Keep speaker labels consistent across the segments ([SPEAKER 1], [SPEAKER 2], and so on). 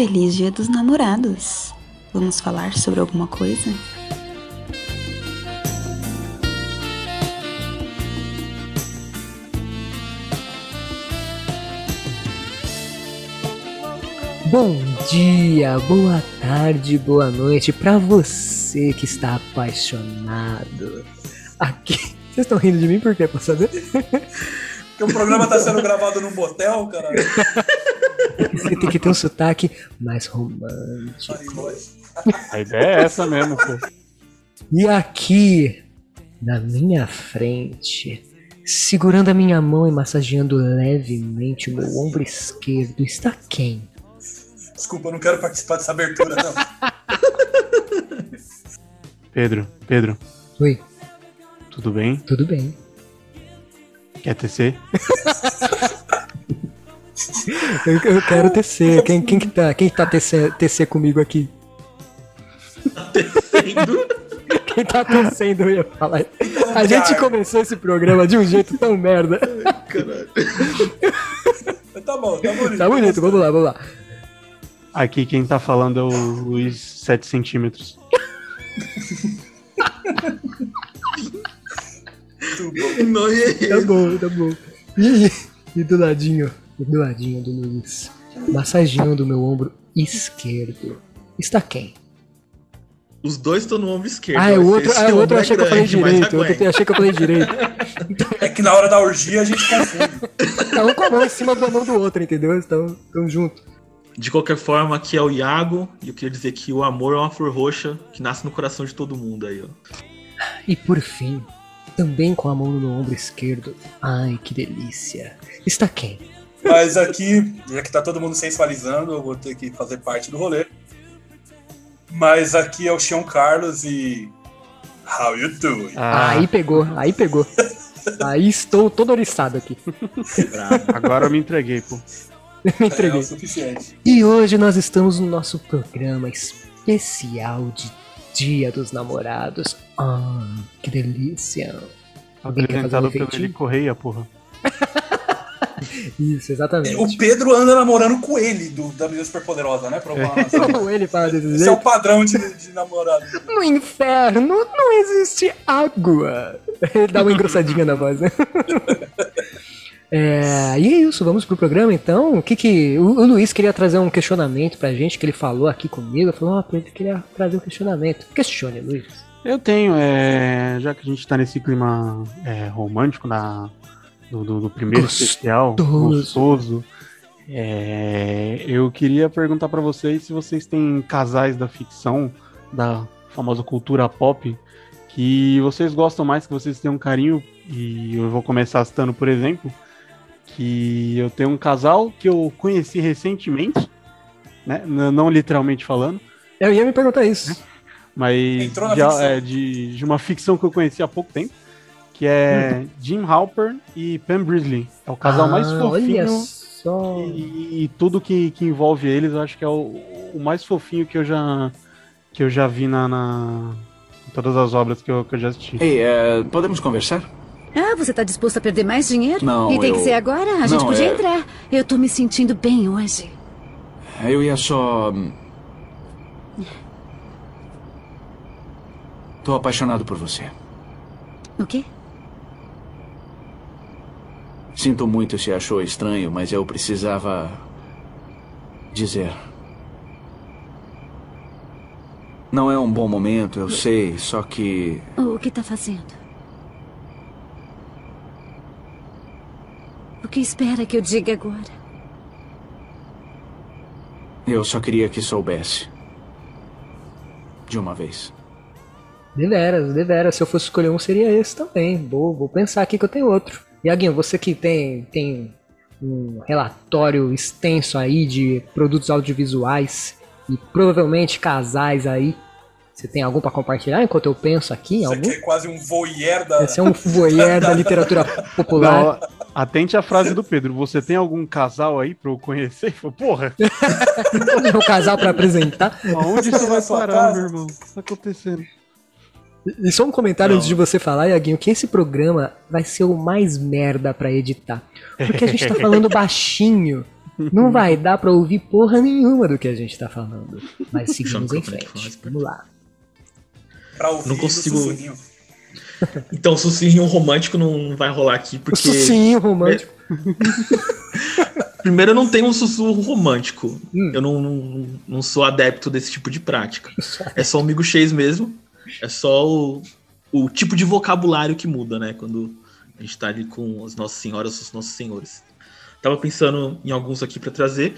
[SPEAKER 1] Feliz Dia dos Namorados! Vamos falar sobre alguma coisa?
[SPEAKER 2] Bom dia, boa tarde, boa noite para você que está apaixonado. Aqui. Vocês estão rindo de mim por quê? Pra saber?
[SPEAKER 3] Porque o programa tá sendo gravado num motel, cara.
[SPEAKER 2] Você tem que ter um sotaque mais romântico.
[SPEAKER 4] A ideia é essa mesmo, pô.
[SPEAKER 2] E aqui, na minha frente, segurando a minha mão e massageando levemente o meu ombro esquerdo, está quem?
[SPEAKER 3] Desculpa, eu não quero participar dessa abertura, não.
[SPEAKER 4] Pedro, Pedro,
[SPEAKER 2] Oi,
[SPEAKER 4] tudo bem?
[SPEAKER 2] tudo bem?
[SPEAKER 4] Quer tecer?
[SPEAKER 2] Eu, eu quero TC. Quem, quem que tá, quem tá TC, TC comigo aqui? Quem tá tecendo, eu ia falar. A gente começou esse programa de um jeito tão merda.
[SPEAKER 3] Mas tá bom, tá bonito.
[SPEAKER 2] Tá bonito, vamos lá, vamos lá.
[SPEAKER 4] Aqui quem tá falando é o Luiz 7 centímetros.
[SPEAKER 2] Tá bom, tá bom. E, e do ladinho, e do ladinho do Luiz, massageando meu ombro esquerdo, está quem?
[SPEAKER 5] Os dois estão no ombro esquerdo.
[SPEAKER 2] Ah, é o outro, ah, o outro eu
[SPEAKER 5] é
[SPEAKER 2] achei que eu falei direito. O outro
[SPEAKER 5] aguenta.
[SPEAKER 2] eu achei que eu falei direito.
[SPEAKER 3] É que na hora da orgia a gente confunde.
[SPEAKER 2] Tá um com a mão em cima da mão do outro, entendeu? Estão tão junto.
[SPEAKER 5] De qualquer forma, aqui é o Iago, e eu queria dizer que o amor é uma flor roxa que nasce no coração de todo mundo aí, ó.
[SPEAKER 2] E por fim, também com a mão no ombro esquerdo, ai que delícia, está quem?
[SPEAKER 3] Mas aqui, já que tá todo mundo sensualizando, eu vou ter que fazer parte do rolê. Mas aqui é o Xion Carlos e. How you doing?
[SPEAKER 4] Ah,
[SPEAKER 2] Aí pegou, aí pegou. Aí estou todo oriçado aqui.
[SPEAKER 4] agora eu me entreguei, pô.
[SPEAKER 2] Me
[SPEAKER 3] É o
[SPEAKER 2] entreguei.
[SPEAKER 3] suficiente.
[SPEAKER 2] E hoje nós estamos no nosso programa especial de Dia dos Namorados. Ah, que delícia. Alguém quer fazer um
[SPEAKER 4] Apresentado pelo Eli? Correia, porra.
[SPEAKER 2] Isso, exatamente.
[SPEAKER 3] O Pedro anda namorando com ele, do, da menina super poderosa, né? Razão.
[SPEAKER 2] Como ele fala desse
[SPEAKER 3] Esse é o padrão de, de namorado.
[SPEAKER 2] No inferno não existe água. Ele dá uma engrossadinha na voz, né? É, e é isso, vamos pro programa então. O que que. O, o Luiz queria trazer um questionamento pra gente, que ele falou aqui comigo. Ele falou, ó, oh, ele queria trazer um questionamento. Questione, Luiz.
[SPEAKER 4] Eu tenho, é, já que a gente tá nesse clima é, romântico da, do, do- do primeiro
[SPEAKER 2] Gostoso.
[SPEAKER 4] especial, gostoso, é, eu queria perguntar pra vocês se vocês têm casais da ficção, da famosa cultura pop, que vocês gostam mais, que vocês têm um carinho, e eu vou começar citando, por exemplo, que eu tenho um casal que eu conheci recentemente, né, não literalmente falando,
[SPEAKER 2] Eu ia me perguntar isso.
[SPEAKER 4] mas
[SPEAKER 3] Entrou na
[SPEAKER 4] de, é, de, de uma ficção que eu conheci há pouco tempo, que é Jim Halper e Pam Brisley. É o casal mais
[SPEAKER 2] Ah, Olha
[SPEAKER 4] fofinho
[SPEAKER 2] só.
[SPEAKER 4] e, e tudo que, que envolve eles, eu acho que é o, o mais fofinho que eu já que eu já vi na, na- em todas as obras que eu, que eu já assisti.
[SPEAKER 6] Ei, é, podemos conversar?
[SPEAKER 7] Ah, você tá disposto a perder mais dinheiro?
[SPEAKER 6] Não,
[SPEAKER 7] E tem
[SPEAKER 6] eu-
[SPEAKER 7] que ser agora? A gente
[SPEAKER 6] Não,
[SPEAKER 7] podia
[SPEAKER 6] é-
[SPEAKER 7] entrar. Eu tô me sentindo bem hoje.
[SPEAKER 6] Eu ia só. Tô apaixonado por você.
[SPEAKER 7] O quê?
[SPEAKER 6] Sinto muito se achou estranho, mas eu precisava. dizer. Não é um bom momento, eu sei, só que.
[SPEAKER 7] O que tá fazendo? O que espera que eu diga agora?
[SPEAKER 6] Eu só queria que soubesse. De uma vez.
[SPEAKER 2] Deveras, deveras. Se eu fosse escolher um, seria esse também. Vou, vou pensar aqui que eu tenho outro. Iaguinho, você que tem, tem um relatório extenso aí de produtos audiovisuais e provavelmente casais aí. Você tem algum pra compartilhar enquanto eu penso aqui em
[SPEAKER 3] Isso
[SPEAKER 2] algum?
[SPEAKER 3] aqui é quase um voyeur da.
[SPEAKER 2] Esse é um voyeur da literatura popular.
[SPEAKER 4] Não, atente à frase do Pedro. Você tem algum casal aí pra eu conhecer? Ele falou, Porra,
[SPEAKER 2] É um casal pra apresentar.
[SPEAKER 4] aonde isso vai
[SPEAKER 3] sua
[SPEAKER 4] parar, meu irmão? O que tá acontecendo?
[SPEAKER 2] E só um comentário
[SPEAKER 5] Não.
[SPEAKER 2] antes de você falar, Iaguinho, que esse programa vai ser o mais merda pra editar. Porque a gente tá falando baixinho. Não vai dar pra ouvir porra nenhuma do que a gente tá falando. Mas seguimos em frente. Vamos lá.
[SPEAKER 3] Pra ouvir
[SPEAKER 5] Não consigo-
[SPEAKER 3] sussurrinho.
[SPEAKER 5] Então, sussurrinho romântico não vai rolar aqui,
[SPEAKER 2] O
[SPEAKER 5] porque.
[SPEAKER 2] Sucinho romântico.
[SPEAKER 5] Primeiro, eu não tenho um sussurro romântico.
[SPEAKER 2] Hum.
[SPEAKER 5] Eu não, não, não sou adepto desse tipo de prática. É só o amigo Chase mesmo. É só o, o tipo de vocabulário que muda, né? Quando a gente tá ali com as nossas senhoras, os nossos senhores. Tava pensando em alguns aqui pra trazer,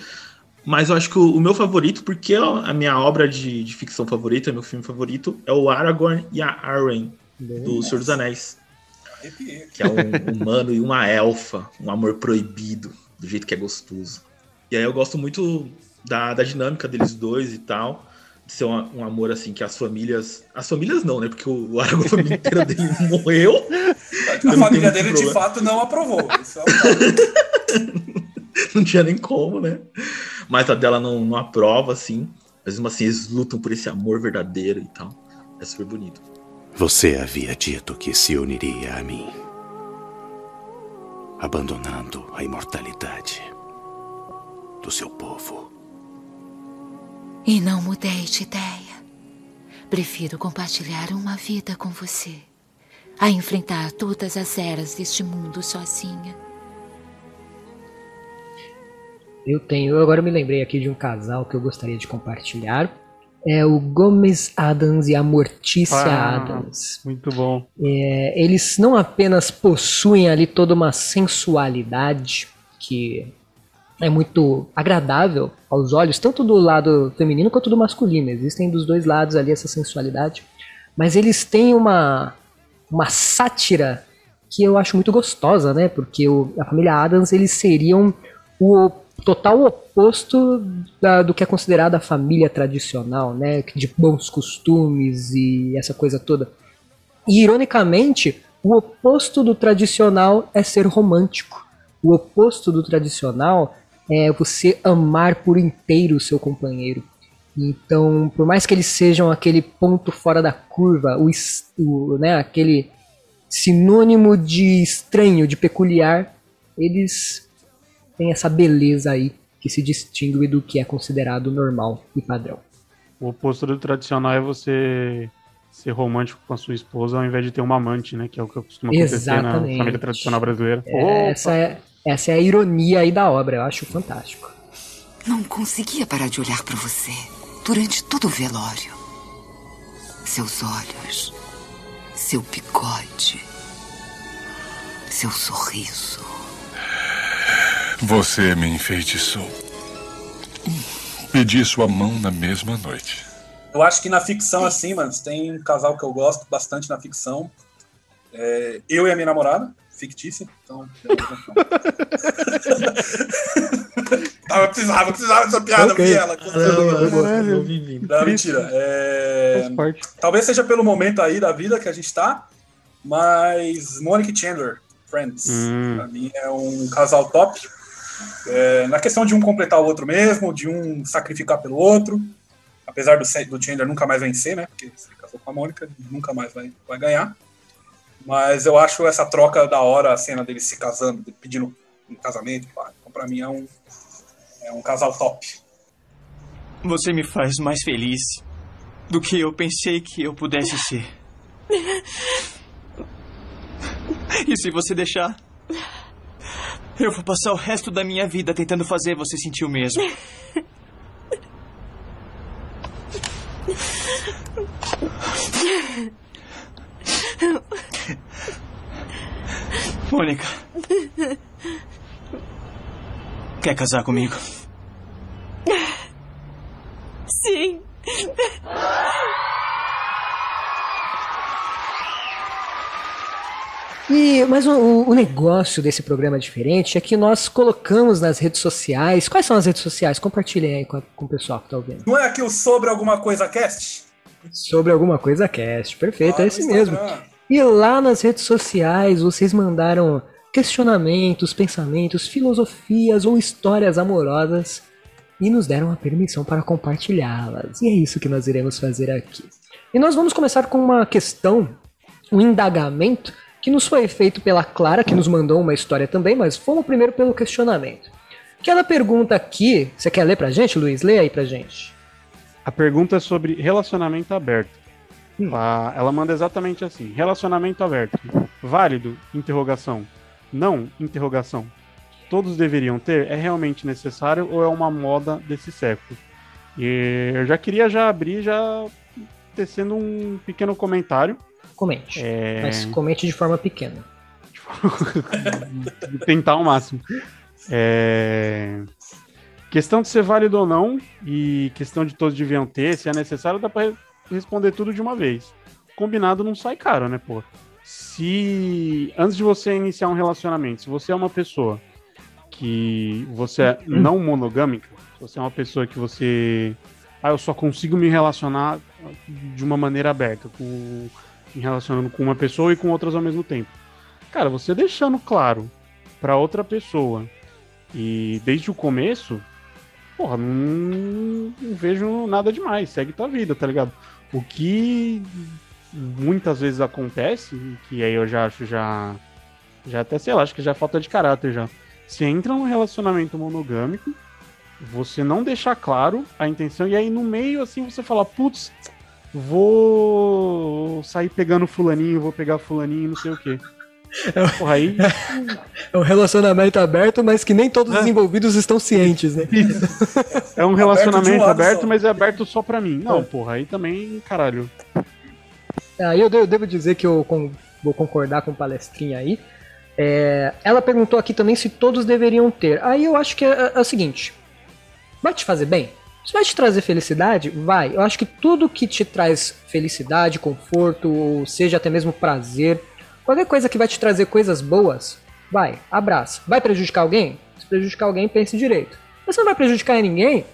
[SPEAKER 5] mas eu acho que o, o meu favorito, porque a minha obra de, de ficção favorita, meu filme favorito, é o Aragorn e a Arwen, do Senhor dos Anéis.
[SPEAKER 3] Arrepiei.
[SPEAKER 5] Que é um humano e uma elfa, um amor proibido, do jeito que é gostoso. E aí eu gosto muito da, da dinâmica deles dois e tal. Ser um, um amor assim que as famílias. As famílias não, né? Porque o Aragorn, a família inteira dele morreu.
[SPEAKER 3] A família dele,
[SPEAKER 5] muito
[SPEAKER 3] de
[SPEAKER 5] problema.
[SPEAKER 3] fato, não aprovou. Isso é um
[SPEAKER 5] não tinha nem como, né? Mas a dela não, não aprova, assim. Mas mesmo assim, eles lutam por esse amor verdadeiro e tal. É super bonito.
[SPEAKER 8] Você havia dito que se uniria a mim, abandonando a imortalidade do seu povo.
[SPEAKER 9] E não mudei de ideia. Prefiro compartilhar uma vida com você a enfrentar todas as eras deste mundo sozinha.
[SPEAKER 2] Eu tenho, eu agora me lembrei aqui de um casal que eu gostaria de compartilhar. É o Gomes Adams e a Mortícia
[SPEAKER 4] Ah.
[SPEAKER 2] Adams.
[SPEAKER 4] Muito bom.
[SPEAKER 2] É, eles não apenas possuem ali toda uma sensualidade que é muito agradável aos olhos, tanto do lado feminino quanto do masculino. Existem dos dois lados ali essa sensualidade. Mas eles têm uma, uma sátira que eu acho muito gostosa, né? Porque o- a família Adams eles seriam o total oposto da- do que é considerada a família tradicional, né? De bons costumes e essa coisa toda. E, ironicamente, o oposto do tradicional é ser romântico. O oposto do tradicional é você amar por inteiro o seu companheiro. Então, por mais que eles sejam aquele ponto fora da curva, o, o- né, aquele sinônimo de estranho, de peculiar, eles têm essa beleza aí que se distingue do que é considerado normal e padrão.
[SPEAKER 4] O oposto do tradicional é você ser romântico com a sua esposa ao invés de ter uma amante, né? Que é o que costuma acontecer na
[SPEAKER 2] Exatamente.
[SPEAKER 4] família tradicional brasileira.
[SPEAKER 2] Essa é, essa é a ironia aí da obra, eu acho fantástico.
[SPEAKER 10] Não conseguia parar de olhar para você durante todo o velório. Seus olhos, seu bigode, seu sorriso.
[SPEAKER 11] Você me enfeitiçou. Pedi sua mão na mesma noite.
[SPEAKER 3] Eu acho que na ficção, assim, mano, tem um casal que eu gosto bastante na ficção. É, eu e a minha namorada, fictícia. Então. ah, eu precisava, eu precisava dessa piada,
[SPEAKER 2] Ok.
[SPEAKER 3] okay. ela.
[SPEAKER 4] Caralho,
[SPEAKER 5] Eu vivi.
[SPEAKER 3] Não, mentira. É, talvez seja pelo momento aí da vida que a gente tá, mas Monica e Chandler, Friends,
[SPEAKER 4] Hum.
[SPEAKER 3] pra mim é um casal top. É, na questão de um completar o outro mesmo, de um sacrificar pelo outro, apesar do, do Chandler nunca mais vencer, né? Porque se casou com a Mônica, nunca mais vai, vai ganhar. Mas eu acho essa troca da hora, a cena deles se casando, de- pedindo um casamento. pá. Então, pra mim é um, é um casal top.
[SPEAKER 12] Você me faz mais feliz do que eu pensei que eu pudesse ser. E se você deixar, eu vou passar o resto da minha vida tentando fazer você sentir o mesmo. Mônica. Quer casar comigo?
[SPEAKER 13] Sim.
[SPEAKER 2] E, mas o, o negócio desse programa diferente é que nós colocamos nas redes sociais. Quais são as redes sociais? Compartilhem aí com, a- com o pessoal que tá ouvindo.
[SPEAKER 3] Não é aqui o Sobre Alguma Coisa Cast?
[SPEAKER 2] Sobre alguma coisa cast. Perfeito,
[SPEAKER 3] Lá
[SPEAKER 2] é esse mesmo.
[SPEAKER 3] Instagram.
[SPEAKER 2] E lá nas redes sociais vocês mandaram questionamentos, pensamentos, filosofias ou histórias amorosas e nos deram a permissão para compartilhá-las. E é isso que nós iremos fazer aqui. E nós vamos começar com uma questão, um indagamento que nos foi feito pela Clara, que nos mandou uma história também, mas fomos primeiro pelo questionamento. que ela pergunta aqui. Você quer ler pra gente, Luiz? Lê aí pra gente.
[SPEAKER 4] A pergunta é sobre relacionamento aberto.
[SPEAKER 2] Hum.
[SPEAKER 4] Ah, Ela manda exatamente assim: relacionamento aberto. Válido? Interrogação. Não? Interrogação. Todos deveriam ter? É realmente necessário ou é uma moda desse século? E eu já queria já abrir já tecendo um pequeno comentário.
[SPEAKER 2] Comente.
[SPEAKER 4] É...
[SPEAKER 2] Mas comente de forma pequena.
[SPEAKER 4] tentar ao máximo. É... Questão de ser válido ou não, e questão de todos deviam ter, se é necessário, dá pra re- responder tudo de uma vez. Combinado não sai caro, né, pô? Se antes de você iniciar um relacionamento, se você é uma pessoa que você é não monogâmica, se você é uma pessoa que você. Ah, eu só consigo me relacionar de uma maneira aberta, com, me relacionando com uma pessoa e com outras ao mesmo tempo. Cara, você deixando claro pra outra pessoa e desde o começo, porra, não, não vejo nada demais. Segue tua vida, tá ligado? O que muitas vezes acontece, que aí eu já acho já. Já até sei lá, acho que já é falta de caráter já. Você entra num relacionamento monogâmico, você não deixa claro a intenção, e aí no meio assim você fala, putz, vou sair pegando fulaninho, vou pegar fulaninho, não sei o quê. Porra, aí.
[SPEAKER 2] É um relacionamento aberto, mas que nem todos os envolvidos estão cientes, né?
[SPEAKER 4] É um
[SPEAKER 2] um
[SPEAKER 4] relacionamento aberto,
[SPEAKER 2] só.
[SPEAKER 4] mas é aberto só pra mim. Não,
[SPEAKER 2] É.
[SPEAKER 4] porra, aí também, caralho.
[SPEAKER 2] Aí eu devo, dizer que eu vou concordar com o palestrinha aí. É, ela perguntou aqui também se todos deveriam ter. Aí eu acho que é, é o seguinte: vai te fazer bem? Se vai te trazer felicidade, vai. Eu acho que tudo que te traz felicidade, conforto, ou seja até mesmo prazer, qualquer coisa que vai te trazer coisas boas, vai, abraça. Vai prejudicar alguém? Se prejudicar alguém, pense direito. Se não vai prejudicar ninguém,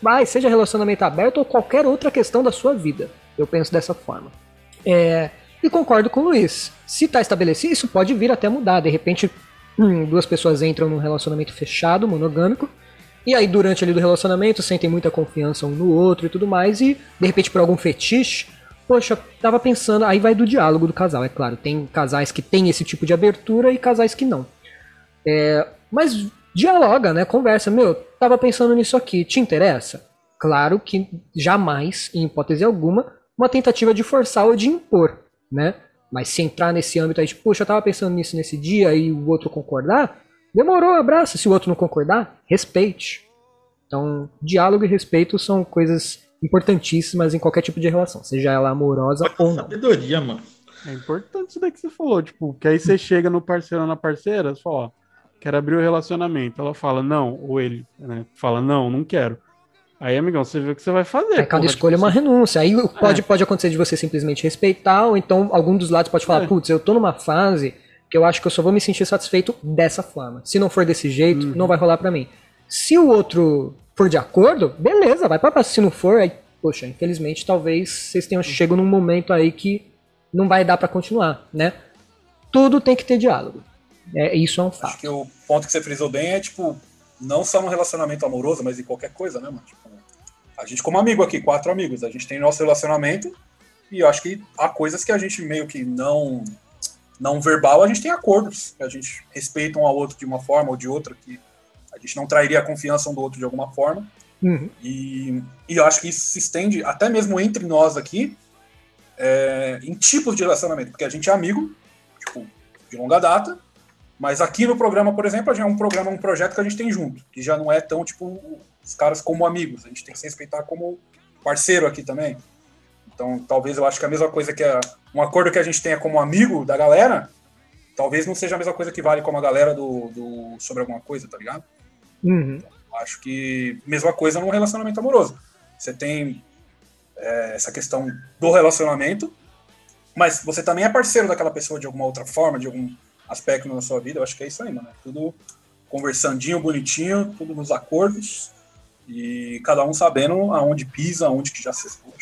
[SPEAKER 2] vai, seja relacionamento aberto ou qualquer outra questão da sua vida. Eu penso dessa forma. É, e concordo com o Luiz. Se está estabelecido, isso pode vir até mudar. De repente, hum, duas pessoas entram num relacionamento fechado, monogâmico, e aí durante ali do relacionamento sentem muita confiança um no outro e tudo mais, e de repente por algum fetiche, poxa, tava pensando, aí vai do diálogo do casal, é claro. Tem casais que têm esse tipo de abertura e casais que não. É, mas dialoga, né? Conversa, meu, tava pensando nisso aqui, te interessa? Claro que jamais, em hipótese alguma, uma tentativa de forçar ou de impor, né? Mas se entrar nesse âmbito aí, tipo, poxa, eu tava pensando nisso nesse dia e o outro concordar, demorou, abraça. Se o outro não concordar, respeite. Então, diálogo e respeito são coisas importantíssimas em qualquer tipo de relação, seja ela amorosa ou não.
[SPEAKER 5] Sabedoria, mano.
[SPEAKER 4] É importante isso daí que você falou, tipo, que aí você chega no parceiro ou na parceira, você fala, ó, quero abrir o relacionamento. Ela fala, não, ou ele, né, fala, não, não quero. Aí, amigão, você vê o que você vai fazer.
[SPEAKER 2] Aí cada
[SPEAKER 4] porra,
[SPEAKER 2] escolha é
[SPEAKER 4] tipo,
[SPEAKER 2] uma renúncia. Aí pode,
[SPEAKER 4] É.
[SPEAKER 2] pode acontecer de você simplesmente respeitar, ou então algum dos lados pode falar,
[SPEAKER 4] É.
[SPEAKER 2] putz, eu tô numa fase que eu acho que eu só vou me sentir satisfeito dessa forma. Se não for desse jeito,
[SPEAKER 4] Uhum.
[SPEAKER 2] não vai rolar pra mim. Se o outro for de acordo, beleza, vai pra próxima. Se não for, aí, poxa, infelizmente, talvez vocês tenham chego num momento aí que não vai dar pra continuar, né? Tudo tem que ter diálogo. É, isso é um fato.
[SPEAKER 3] Acho que o ponto que você frisou bem é, tipo, não só no relacionamento amoroso, mas em qualquer coisa, né, mano? Tipo, a gente, como amigo aqui, quatro amigos, a gente tem nosso relacionamento e eu acho que há coisas que a gente meio que não. Não verbal, a gente tem acordos, que a gente respeita um ao outro de uma forma ou de outra, que a gente não trairia a confiança um do outro de alguma forma.
[SPEAKER 2] Uhum.
[SPEAKER 3] E, e eu acho que isso se estende até mesmo entre nós aqui, é, em tipos de relacionamento, porque a gente é amigo, tipo, de longa data, mas aqui no programa, por exemplo, a gente é um programa, um projeto que a gente tem junto, que já não é tão, tipo, os caras como amigos, a gente tem que se respeitar como parceiro aqui também. Então, talvez eu acho que a mesma coisa que é um acordo que a gente tenha como amigo da galera, talvez não seja a mesma coisa que vale como a galera do, do sobre alguma coisa, tá ligado?
[SPEAKER 2] Uhum.
[SPEAKER 3] Acho que mesma coisa num relacionamento amoroso. Você tem é, essa questão do relacionamento, mas você também é parceiro daquela pessoa de alguma outra forma, de algum aspecto na sua vida. Eu acho que é isso aí, mano. É Tudo conversandinho, bonitinho, tudo nos acordos e cada um sabendo aonde pisa, aonde que já se expôs.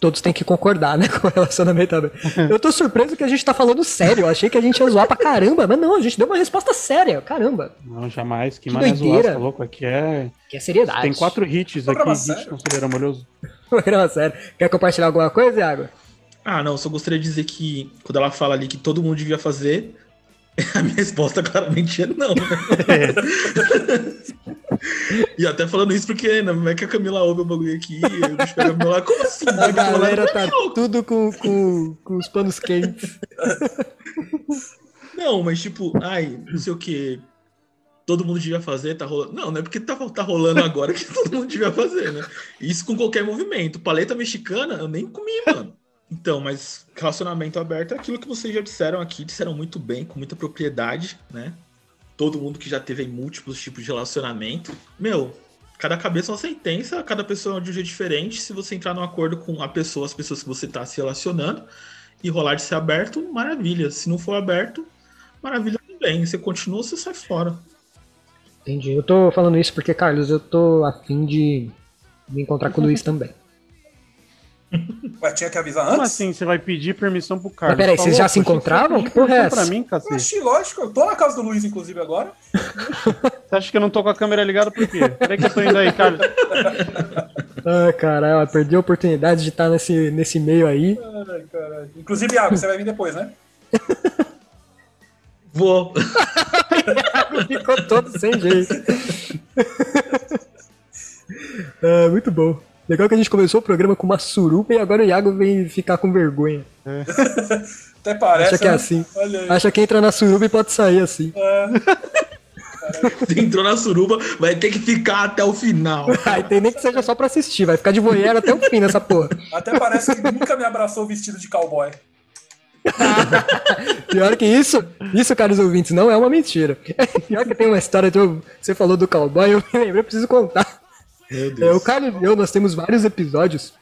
[SPEAKER 2] Todos têm que concordar, né, com o relacionamento aberto. Eu tô surpreso que a gente tá falando sério. Eu achei que a gente ia zoar pra caramba, mas não, a gente deu uma resposta séria. Caramba.
[SPEAKER 4] Não, jamais. Que,
[SPEAKER 2] Que
[SPEAKER 4] mané zoar, tá louco? Aqui é.
[SPEAKER 2] Que é seriedade.
[SPEAKER 4] Tem quatro hits aqui,
[SPEAKER 3] Programa
[SPEAKER 4] hits
[SPEAKER 3] sério.
[SPEAKER 4] considera molhoso.
[SPEAKER 2] Programa sério. Quer compartilhar alguma coisa, Iago?
[SPEAKER 5] Ah, não, só gostaria de dizer que quando ela fala ali que todo mundo devia fazer, A minha resposta claramente é não. Né? e até falando isso porque né, como é que a Camila ouve o bagulho aqui? Eu meu lado, como assim?
[SPEAKER 2] A galera tá tudo com, com, com os panos quentes.
[SPEAKER 5] Não, mas tipo, ai, não sei o que. Todo mundo devia fazer, tá rolando. Não, não é porque tá, tá rolando agora que todo mundo devia fazer, né? Isso com qualquer movimento. Paleta mexicana, eu nem comi, mano. Então, mas relacionamento aberto é aquilo que vocês já disseram aqui, disseram muito bem, com muita propriedade, né? Todo mundo que já teve múltiplos tipos de relacionamento. Meu, cada cabeça é uma sentença, cada pessoa é de um jeito diferente. Se você entrar num acordo com a pessoa, as pessoas que você está se relacionando, e rolar de ser aberto, maravilha. Se não for aberto, maravilha também. Você continua, você sai fora.
[SPEAKER 2] Entendi. Eu tô falando isso porque, Carlos, eu tô afim de me encontrar com o Luiz também.
[SPEAKER 3] Ué, tinha que avisar
[SPEAKER 4] Como
[SPEAKER 3] antes?
[SPEAKER 4] assim? Você vai pedir permissão pro Carlos?
[SPEAKER 2] Mas peraí, vocês já se
[SPEAKER 4] Achei que
[SPEAKER 2] porra é
[SPEAKER 4] pra
[SPEAKER 2] essa?
[SPEAKER 4] mim, cacete.
[SPEAKER 3] Oxi, lógico, eu tô na casa do Luiz, inclusive, agora.
[SPEAKER 4] Você acha que eu não tô com a câmera ligada por quê? Peraí que eu tô indo aí, Carlos.
[SPEAKER 2] Ah, caralho, perdi a oportunidade de estar nesse, nesse meio aí.
[SPEAKER 3] Ai, caralho. Inclusive, Iago, você vai vir depois, né?
[SPEAKER 5] Vou.
[SPEAKER 2] Ficou todo sem jeito. Ah, muito bom. Legal que a gente começou o programa com uma suruba e agora o Iago vem ficar com vergonha.
[SPEAKER 3] Até parece.
[SPEAKER 2] Acha que é
[SPEAKER 3] né?
[SPEAKER 2] assim. Acha que entra na suruba e pode sair assim.
[SPEAKER 3] É.
[SPEAKER 5] Você entrou na suruba, vai ter que ficar até o final.
[SPEAKER 2] Aí tem nem que seja só pra assistir, vai ficar de voyeur até o fim nessa porra.
[SPEAKER 3] Até parece que nunca me abraçou vestido de cowboy.
[SPEAKER 2] Pior que isso, isso, caros ouvintes, não é uma mentira. Pior que tem uma história, de, você falou do cowboy, eu me lembrei, eu preciso contar.
[SPEAKER 5] Meu
[SPEAKER 2] É, o Carlos e eu, nós temos vários episódios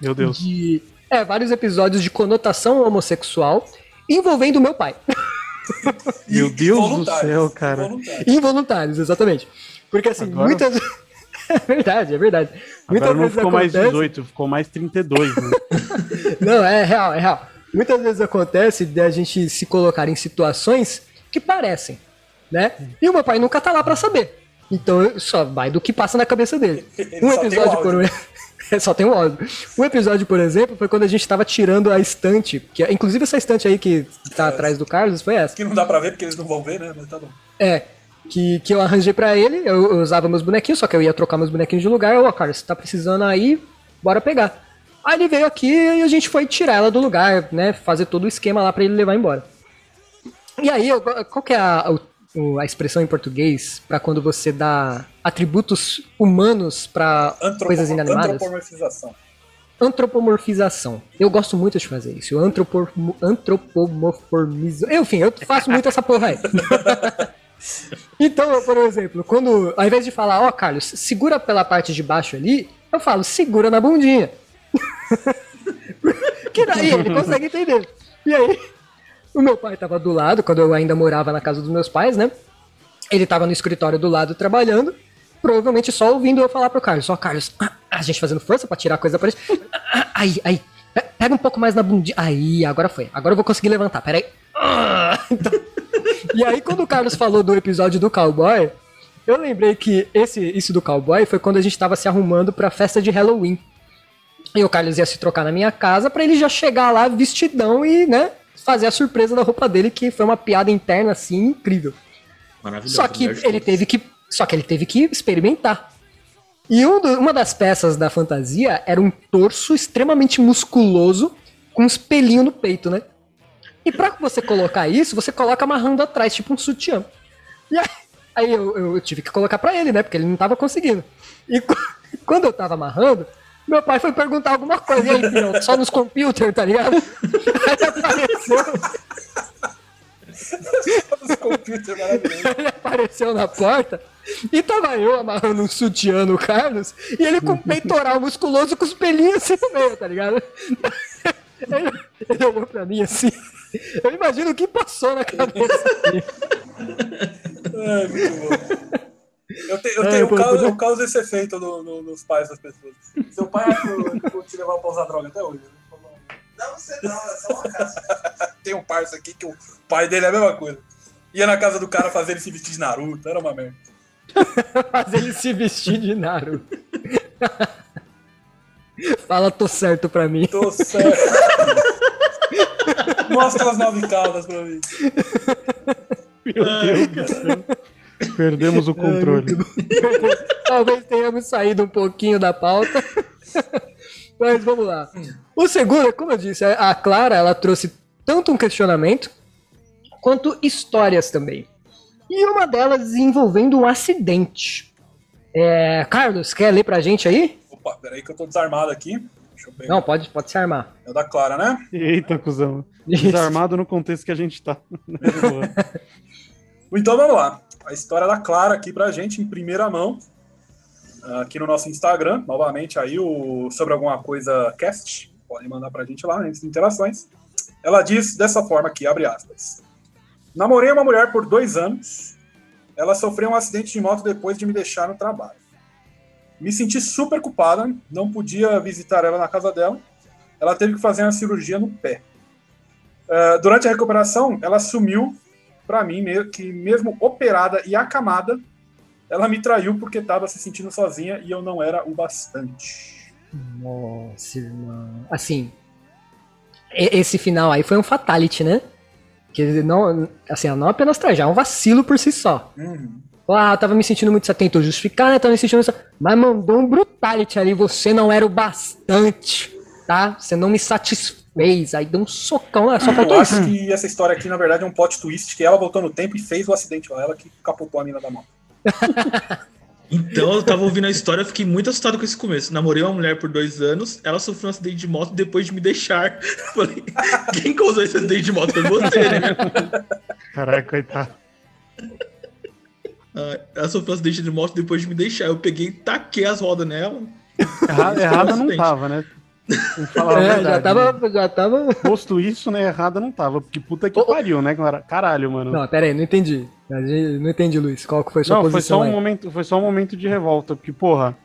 [SPEAKER 4] Meu Deus.
[SPEAKER 2] de. É, vários episódios de conotação homossexual envolvendo meu pai.
[SPEAKER 4] Meu Deus do céu, cara.
[SPEAKER 3] voluntários.
[SPEAKER 2] Involuntários, exatamente. Porque assim,
[SPEAKER 4] Agora-
[SPEAKER 2] muitas. É verdade, é verdade. Muitas
[SPEAKER 4] Agora não
[SPEAKER 2] vezes
[SPEAKER 4] ficou mais
[SPEAKER 2] acontece-
[SPEAKER 4] 18, ficou mais 32, né?
[SPEAKER 2] Não, é real, é real. Muitas vezes acontece de a gente se colocar em situações que parecem, né? E o meu pai nunca tá lá pra saber. Então só vai do que passa na cabeça dele.
[SPEAKER 3] Ele
[SPEAKER 2] Um episódio por. É, só tem um áudio. Um episódio, por exemplo, foi quando a gente tava tirando a estante, que inclusive essa estante aí que tá atrás do Carlos foi essa.
[SPEAKER 3] Que não dá pra ver porque eles não vão ver, né? Mas tá bom.
[SPEAKER 2] É, que, que eu arranjei pra ele, eu, eu usava meus bonequinhos, só que eu ia trocar meus bonequinhos de lugar. Eu, ó, Carlos, você tá precisando aí, bora pegar. Aí ele veio aqui e a gente foi tirar ela do lugar, né? Fazer todo o esquema lá pra ele levar embora. E aí, qual que é a, o- a expressão em português pra quando você dá atributos humanos pra
[SPEAKER 3] Antropo-
[SPEAKER 2] coisas inanimadas?
[SPEAKER 3] Antropomorfização.
[SPEAKER 2] Antropomorfização. Eu gosto muito de fazer isso. Antropor, antropomorfização. Enfim, eu faço muito essa porra aí. então, por exemplo, quando ao invés de falar, ó, Carlos, segura pela parte de baixo ali, eu falo, segura na bundinha. que daí ele consegue entender. E aí, o meu pai tava do lado, quando eu ainda morava na casa dos meus pais, né? Ele tava no escritório do lado trabalhando, provavelmente só ouvindo eu falar pro Carlos, ó, Carlos, ah, a gente fazendo força pra tirar a coisa pra gente. Ah, Aí, aí, pe- pega um pouco mais na bundinha. Aí, agora foi. Agora eu vou conseguir levantar, peraí. Ah, então- E aí, quando o Carlos falou do episódio do cowboy, eu lembrei que esse, isso do cowboy foi quando a gente tava se arrumando pra festa de Halloween. E o Carlos ia se trocar na minha casa pra ele já chegar lá vestidão e, né, fazer a surpresa da roupa dele, que foi uma piada interna assim incrível.
[SPEAKER 5] Maravilhoso.
[SPEAKER 2] Só que
[SPEAKER 5] de
[SPEAKER 2] ele teve que, só que ele teve que experimentar. E um do- uma das peças da fantasia era um torso extremamente musculoso com uns pelinhos no peito, né? E pra você colocar isso, você coloca amarrando atrás, tipo um sutiã. E aí, aí eu, eu tive que colocar pra ele, né? Porque ele não tava conseguindo. E qu- quando eu tava amarrando, meu pai foi perguntar alguma coisa. E aí, só nos computers, tá ligado? Aí apareceu.
[SPEAKER 3] Os computers maravilhosos.
[SPEAKER 2] Ele apareceu na porta e tava eu amarrando um sutiã no Carlos e ele com o peitoral musculoso com os pelinhos assim no meio, tá ligado? Ele, ele olhou pra mim assim. Eu imagino o que passou na cabeça dele.
[SPEAKER 3] Ai, muito bom. Eu, te- eu
[SPEAKER 2] É,
[SPEAKER 3] tenho, eu, causo, eu causo esse efeito no- no- nos pais das pessoas. Seu pai vou te levar pra usar droga até hoje. né?
[SPEAKER 13] Não, você não, é só uma casa.
[SPEAKER 3] Tem um parça aqui que o pai dele é a mesma coisa. Ia na casa do cara fazer ele se vestir de Naruto, era uma merda.
[SPEAKER 2] Fazer ele se vestir de Naruto. Fala, tô certo pra mim.
[SPEAKER 3] Tô certo. Mostra as nove caudas pra mim.
[SPEAKER 4] Meu Deus do céu. Perdemos o controle.
[SPEAKER 2] Talvez tenhamos saído um pouquinho da pauta. Mas vamos lá. O segundo, como eu disse, a Clara ela trouxe tanto um questionamento quanto histórias também. E uma delas envolvendo um acidente. É, Carlos, quer ler pra gente aí?
[SPEAKER 3] Opa, peraí que eu tô desarmado aqui. Deixa eu pegar.
[SPEAKER 2] Não, pode, pode se armar.
[SPEAKER 3] É o da Clara, né?
[SPEAKER 4] Eita, cuzão.
[SPEAKER 2] Isso.
[SPEAKER 4] Desarmado no contexto que a gente tá. Boa.
[SPEAKER 3] Então vamos lá. A história da Clara aqui pra gente em primeira mão. Aqui no nosso Instagram, novamente aí o sobre alguma coisa cast. Podem mandar pra gente lá nas interações. Ela diz dessa forma aqui, abre aspas. Namorei uma mulher por dois anos. Ela sofreu um acidente de moto depois de me deixar no trabalho. Me senti super culpada, não podia visitar ela na casa dela. Ela teve que fazer uma cirurgia no pé. Uh, durante a recuperação, ela assumiu para mim que, mesmo operada e acamada, ela me traiu porque estava se sentindo sozinha e eu não era o bastante.
[SPEAKER 2] Nossa, irmão. Assim, esse final aí foi um fatality, né? Que não, assim, não apenas trajar, é um vacilo por si só.
[SPEAKER 3] Uhum.
[SPEAKER 2] Ah, eu tava me sentindo muito tentou justificar, né? Tava me sentindo muito... Mas mandou um brutality ali, você não era o bastante, tá? Você não me satisfez. Aí deu um socão, né? só
[SPEAKER 3] Eu
[SPEAKER 2] faltou
[SPEAKER 3] acho
[SPEAKER 2] isso.
[SPEAKER 3] que essa história aqui, na verdade, é um plot twist, que ela voltou no tempo e fez o acidente lá. Ela que capotou a mina da moto.
[SPEAKER 5] Então eu tava ouvindo a história, eu fiquei muito assustado com esse começo. Namorei uma mulher por dois anos, ela sofreu um acidente de moto depois de me deixar. Falei, quem causou esse acidente de moto foi você, né?
[SPEAKER 4] Caraca, coitado.
[SPEAKER 5] Ah, Ela sofreu um acidente de moto depois de me deixar. Eu peguei e taquei as rodas nela.
[SPEAKER 4] Errada, errada não tava, né?
[SPEAKER 2] É, já
[SPEAKER 4] né?
[SPEAKER 2] tava, já tava...
[SPEAKER 4] Posto isso, né? Errada não tava. Porque puta que pariu, né, cara? Caralho, mano.
[SPEAKER 2] Não, pera aí, não entendi. Não entendi, Luiz. Qual que foi sua
[SPEAKER 4] Não, foi
[SPEAKER 2] posição
[SPEAKER 4] só, um
[SPEAKER 2] aí?
[SPEAKER 4] momento, foi só um momento de revolta, porque, porra,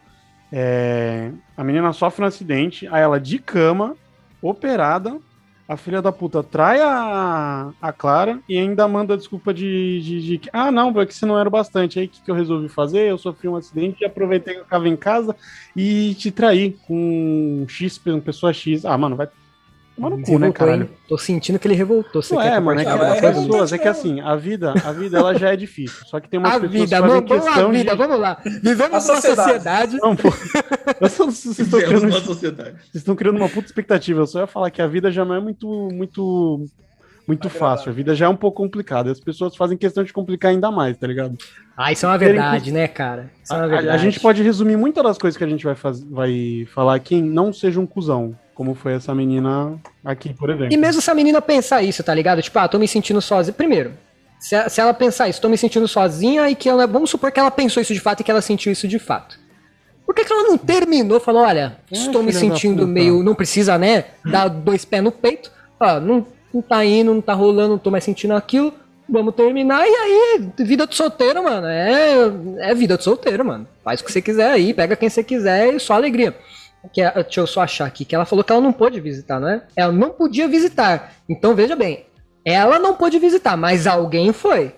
[SPEAKER 4] é, a menina sofre um acidente, aí ela de cama, operada, a filha da puta trai a, a Clara e ainda manda desculpa de, de, de ah, não, porque você não era bastante. Aí o que, que eu resolvi fazer? Eu sofri um acidente e aproveitei que eu tava em casa e te traí com um X, pessoa X. Ah, mano, vai tomar no cu, né,
[SPEAKER 2] Revoltou,
[SPEAKER 4] caralho?
[SPEAKER 2] hein? Tô sentindo que ele revoltou. Você
[SPEAKER 4] Não
[SPEAKER 2] quer
[SPEAKER 4] é, mano, é que
[SPEAKER 2] coisa, Luiz?
[SPEAKER 4] pessoas, é que assim, a vida, a vida ela já é difícil. Só que tem umas
[SPEAKER 2] A
[SPEAKER 4] pessoas
[SPEAKER 2] vida,
[SPEAKER 4] que fazem
[SPEAKER 2] a
[SPEAKER 4] questão
[SPEAKER 2] vida,
[SPEAKER 4] de...
[SPEAKER 2] vamos lá. Vivemos
[SPEAKER 3] A
[SPEAKER 2] numa
[SPEAKER 3] sociedade.
[SPEAKER 2] sociedade.
[SPEAKER 4] Não, pô. Eu só- vocês, estão
[SPEAKER 5] Vivemos
[SPEAKER 4] criando,
[SPEAKER 5] numa sociedade.
[SPEAKER 4] vocês estão criando uma puta expectativa. Eu só ia falar que a vida já não é muito, muito, muito fácil. A vida já é um pouco complicada. As pessoas fazem questão de complicar ainda mais, tá ligado?
[SPEAKER 2] Ah, isso é uma verdade, né, cara? Isso é uma
[SPEAKER 4] A, a-
[SPEAKER 2] verdade.
[SPEAKER 4] a gente pode resumir muitas das coisas que a gente vai, faz, vai falar aqui em não seja um cuzão, como foi essa menina aqui, por exemplo.
[SPEAKER 2] E mesmo se a menina pensar isso, tá ligado? Tipo, ah, tô me sentindo sozinha. Primeiro, se, se ela pensar isso, tô me sentindo sozinha e que ela. Vamos supor que ela pensou isso de fato e que ela sentiu isso de fato. Por que, que ela não terminou? Falou, olha,
[SPEAKER 4] É,
[SPEAKER 2] estou me sentindo meio. Não precisa, né? Dar dois pés no peito. Ó, não, não tá indo, não tá rolando, não tô mais sentindo aquilo. Vamos terminar. E aí, vida de solteiro, mano. É, é vida de solteiro, mano. Faz o que você quiser aí, pega quem você quiser e só alegria. Que é- deixa eu só achar aqui, que ela falou que ela não pôde visitar, não é? Ela não podia visitar. Então veja bem, ela não pôde visitar, mas alguém foi.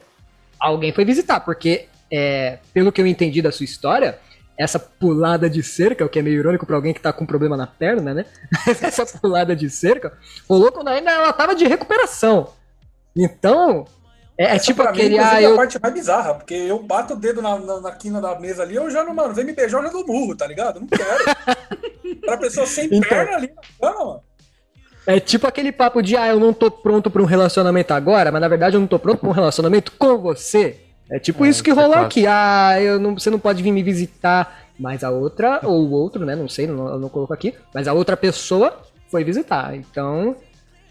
[SPEAKER 2] Alguém foi visitar, porque, é, pelo que eu entendi da sua história, essa pulada de cerca, o que é meio irônico pra alguém que tá com problema na perna, né? essa pulada de cerca rolou quando ainda ela tava de recuperação. Então, é, é tipo
[SPEAKER 3] mim,
[SPEAKER 2] aquele.
[SPEAKER 3] inclusive,
[SPEAKER 2] Ah,
[SPEAKER 3] é a parte mais bizarra, porque eu bato o dedo na, na, na quina da mesa ali, eu já não, mano, vem me beijar, eu já dou murro, tá ligado? Não quero. pra pessoa sem
[SPEAKER 2] Então.
[SPEAKER 3] perna ali na cama, mano.
[SPEAKER 2] É tipo aquele papo de, ah, eu não tô pronto pra um relacionamento agora, mas na verdade eu não tô pronto pra um relacionamento com você. É tipo isso que
[SPEAKER 4] isso é
[SPEAKER 2] rolou aqui. Ah, eu não, você não pode vir me visitar. Mas a outra, ou o outro, né? Não sei, não, eu não coloco aqui. Mas a outra pessoa foi visitar. Então,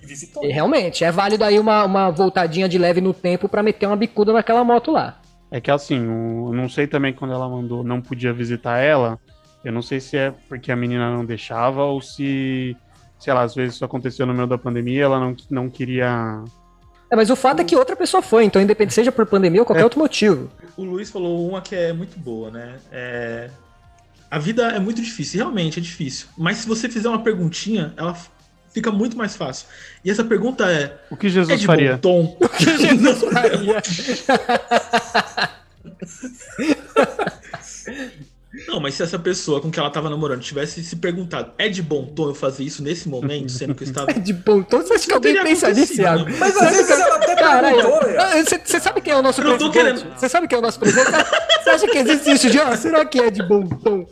[SPEAKER 3] E visitou.
[SPEAKER 2] e realmente, é válido aí uma, uma voltadinha de leve no tempo pra meter uma bicuda naquela moto lá.
[SPEAKER 4] É que assim, eu não sei também quando ela mandou não podia visitar ela. Eu não sei se é porque a menina não deixava ou se, sei lá, às vezes isso aconteceu no meio da pandemia, ela não, não queria.
[SPEAKER 2] É, mas o fato é que outra pessoa foi, então independente seja por pandemia ou qualquer outro motivo.
[SPEAKER 5] O Luiz falou uma que é muito boa, né? É... A vida é muito difícil, realmente é difícil. Mas se você fizer uma perguntinha, ela fica muito mais fácil. E essa pergunta é:
[SPEAKER 4] O que Jesus
[SPEAKER 5] é de
[SPEAKER 4] faria?
[SPEAKER 5] bom tom? O que
[SPEAKER 2] Jesus faria?
[SPEAKER 5] Não, mas se essa pessoa com que ela tava namorando tivesse se perguntado, é de bom tom eu fazer isso nesse momento, sendo que eu estava.
[SPEAKER 2] É de bom tom? Você acha que alguém pensa nisso, Thiago?
[SPEAKER 5] né?
[SPEAKER 3] Mas às vezes ela até
[SPEAKER 2] Caralho,
[SPEAKER 3] perguntou,
[SPEAKER 2] você sabe quem é o nosso
[SPEAKER 5] Eu
[SPEAKER 2] presidente?
[SPEAKER 5] querendo.
[SPEAKER 2] Você sabe quem é o nosso presidente? Você acha que existe isso de, ó, será que é de bom tom?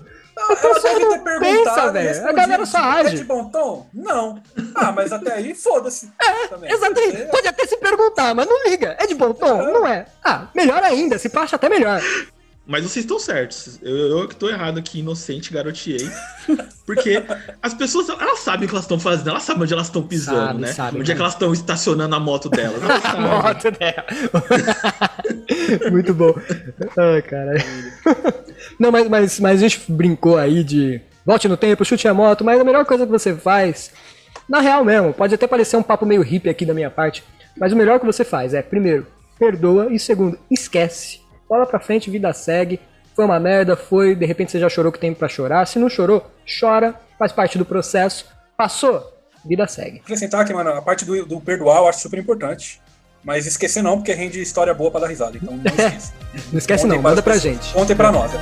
[SPEAKER 3] Ela
[SPEAKER 2] pessoa
[SPEAKER 3] deve
[SPEAKER 2] não
[SPEAKER 3] ter perguntado
[SPEAKER 2] pensa, velho. A galera só
[SPEAKER 3] É
[SPEAKER 2] age.
[SPEAKER 3] de bom tom? Não. Ah, mas até aí, foda-se. também.
[SPEAKER 2] Exatamente. Pode até se perguntar, mas não liga. É de bom tom? Não é. Ah, melhor ainda. Se passa até melhor.
[SPEAKER 5] Mas vocês estão certos. Eu, eu que tô errado aqui, inocente, garoteei. Porque as pessoas, elas sabem o que elas estão fazendo, elas sabem onde elas estão pisando,
[SPEAKER 2] Sabe,
[SPEAKER 5] né?
[SPEAKER 2] sabe,
[SPEAKER 5] onde é que
[SPEAKER 2] né?
[SPEAKER 5] elas estão estacionando a moto delas. Elas
[SPEAKER 2] A moto dela. Muito bom. Ai, caralho. Não, mas, mas, mas a gente brincou aí de volte no tempo, chute a moto, mas a melhor coisa que você faz, na real mesmo, pode até parecer um papo meio hippie aqui da minha parte, mas o melhor que você faz é, primeiro, perdoa e segundo, esquece. Bola pra frente, vida segue. Foi uma merda, foi, de repente você já chorou que tem pra chorar. Se não chorou, chora, faz parte do processo. Passou, vida segue.
[SPEAKER 3] Acrescentar aqui, mano, a parte do, do perdoar eu acho super importante. Mas esquecer não, porque rende história boa pra dar risada. Então não esqueça.
[SPEAKER 2] Não esquece não,
[SPEAKER 3] para
[SPEAKER 2] manda pra gente.
[SPEAKER 3] Contem pra nós. né?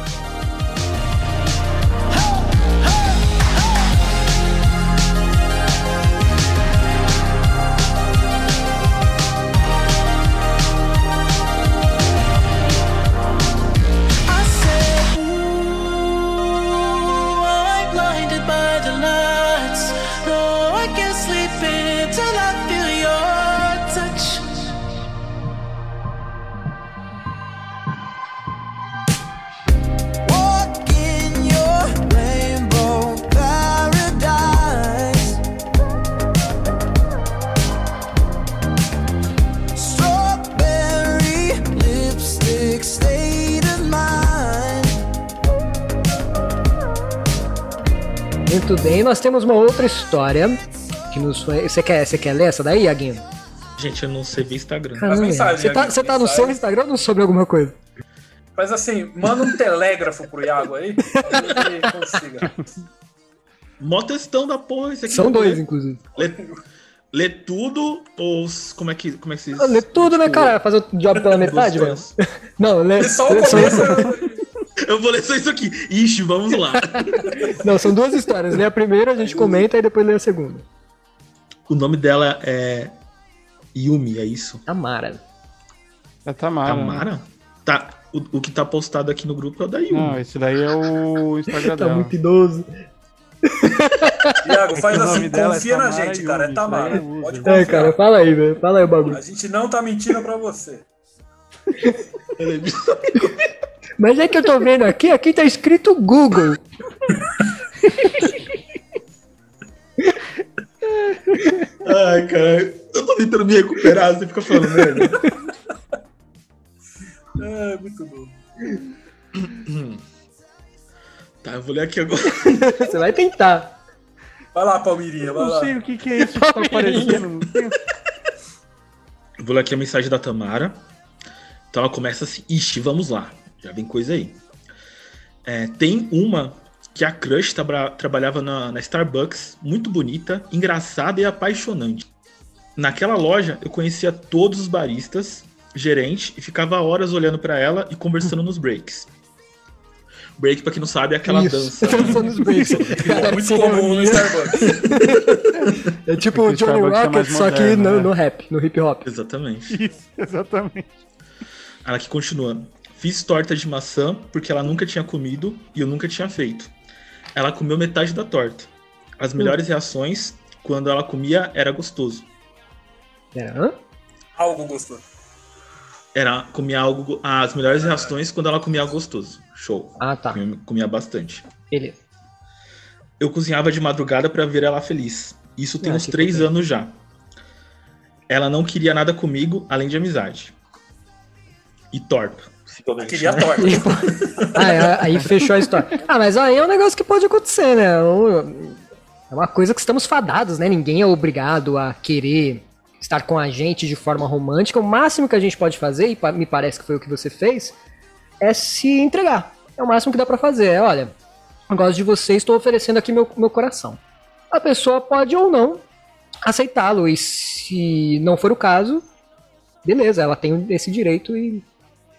[SPEAKER 2] Muito bem, nós temos uma outra história que nos foi. Você quer, você quer ler essa daí, Iaguinho?
[SPEAKER 5] Gente, eu não sei ver Instagram.
[SPEAKER 2] Caramba,
[SPEAKER 3] mensagens,
[SPEAKER 2] você tá, você tá no seu Instagram ou não sobre alguma coisa?
[SPEAKER 3] Mas assim, manda um telégrafo pro Iago aí. pra ver se ele consiga.
[SPEAKER 5] Mó textão da porra, esse aqui.
[SPEAKER 2] São
[SPEAKER 5] vou
[SPEAKER 2] dois,
[SPEAKER 5] ler.
[SPEAKER 2] inclusive.
[SPEAKER 5] Lê, lê tudo ou como é que, como é que vocês...
[SPEAKER 2] Ah, Lê tudo, né,
[SPEAKER 5] tipo,
[SPEAKER 2] cara? Fazer o job pela metade, velho? Não, lê.
[SPEAKER 3] Só o começo.
[SPEAKER 5] Eu vou ler só isso aqui. Ixi, vamos lá.
[SPEAKER 2] Não, são duas histórias. Lê a primeira, a gente comenta e depois lê a segunda.
[SPEAKER 5] o nome dela é Yumi, é isso?
[SPEAKER 2] Tamara.
[SPEAKER 4] É Tamara. né?
[SPEAKER 5] Tamara? Tá, o, o que tá postado aqui no grupo é o da Yumi.
[SPEAKER 4] Não, esse daí é o Instagram
[SPEAKER 2] Tá
[SPEAKER 4] dela.
[SPEAKER 2] muito idoso.
[SPEAKER 3] Iago, faz assim,
[SPEAKER 4] é
[SPEAKER 3] confia na
[SPEAKER 4] Tamara
[SPEAKER 3] gente, cara. É
[SPEAKER 4] Yumi,
[SPEAKER 3] Tamara.
[SPEAKER 4] eu
[SPEAKER 3] Pode confiar.
[SPEAKER 2] É, cara, fala aí, velho. Fala aí o bagulho.
[SPEAKER 3] A gente não tá mentindo pra você.
[SPEAKER 2] Mas é que eu tô vendo aqui, aqui tá escrito Google.
[SPEAKER 5] Ai, cara, eu tô tentando me recuperar, você fica falando merda.
[SPEAKER 3] É, muito bom.
[SPEAKER 5] Tá, eu vou ler aqui agora.
[SPEAKER 2] Você vai tentar.
[SPEAKER 3] Vai lá, Palmirinha, vai
[SPEAKER 4] Não
[SPEAKER 3] lá.
[SPEAKER 4] sei o que, que é isso que tá aparecendo. não.
[SPEAKER 5] Vou ler aqui a mensagem da Tamara. Então ela começa assim: Ixi, vamos lá. Já vem coisa aí. É, tem uma que a Crush traba- trabalhava na, na Starbucks, muito bonita, engraçada e apaixonante. Naquela loja eu conhecia todos os baristas, gerente, e ficava horas olhando pra ela e conversando nos breaks. Break, pra quem não sabe, é aquela
[SPEAKER 2] Isso.
[SPEAKER 5] dança.
[SPEAKER 2] Dança nos breaks. Cara,
[SPEAKER 3] Muito comum no. Starbucks.
[SPEAKER 2] É tipo o Johnny
[SPEAKER 4] é
[SPEAKER 2] Rocket,
[SPEAKER 4] mais
[SPEAKER 2] só que no,
[SPEAKER 4] né?
[SPEAKER 2] no rap, no hip hop.
[SPEAKER 5] Exatamente.
[SPEAKER 4] Isso, exatamente.
[SPEAKER 5] Ela que continua. Fiz torta de maçã porque ela nunca tinha comido e eu nunca tinha feito. Ela comeu metade da torta. As melhores reações, quando ela comia, era gostoso.
[SPEAKER 2] É, hã?
[SPEAKER 3] Algo gostoso.
[SPEAKER 5] Era comia algo. As melhores reações quando ela comia algo gostoso. Show.
[SPEAKER 2] Ah, tá.
[SPEAKER 5] Comia, comia bastante.
[SPEAKER 2] Beleza.
[SPEAKER 5] Eu cozinhava de madrugada pra ver ela feliz. Isso tem
[SPEAKER 2] Ah,
[SPEAKER 5] uns três anos já. Ela não queria nada comigo além de amizade. E torta. Possivelmente,
[SPEAKER 3] Queria
[SPEAKER 5] né?
[SPEAKER 3] torta.
[SPEAKER 2] É, aí fechou a história. Ah, mas aí é um negócio que pode acontecer, né? É uma coisa que estamos fadados, né? Ninguém é obrigado a querer estar com a gente de forma romântica. O máximo que a gente pode fazer, e me parece que foi o que você fez, é se entregar. É o máximo que dá pra fazer. É, olha, eu gosto de você, estou oferecendo aqui meu, meu coração. A pessoa pode ou não aceitá-lo, e se não for o caso, beleza, ela tem esse direito e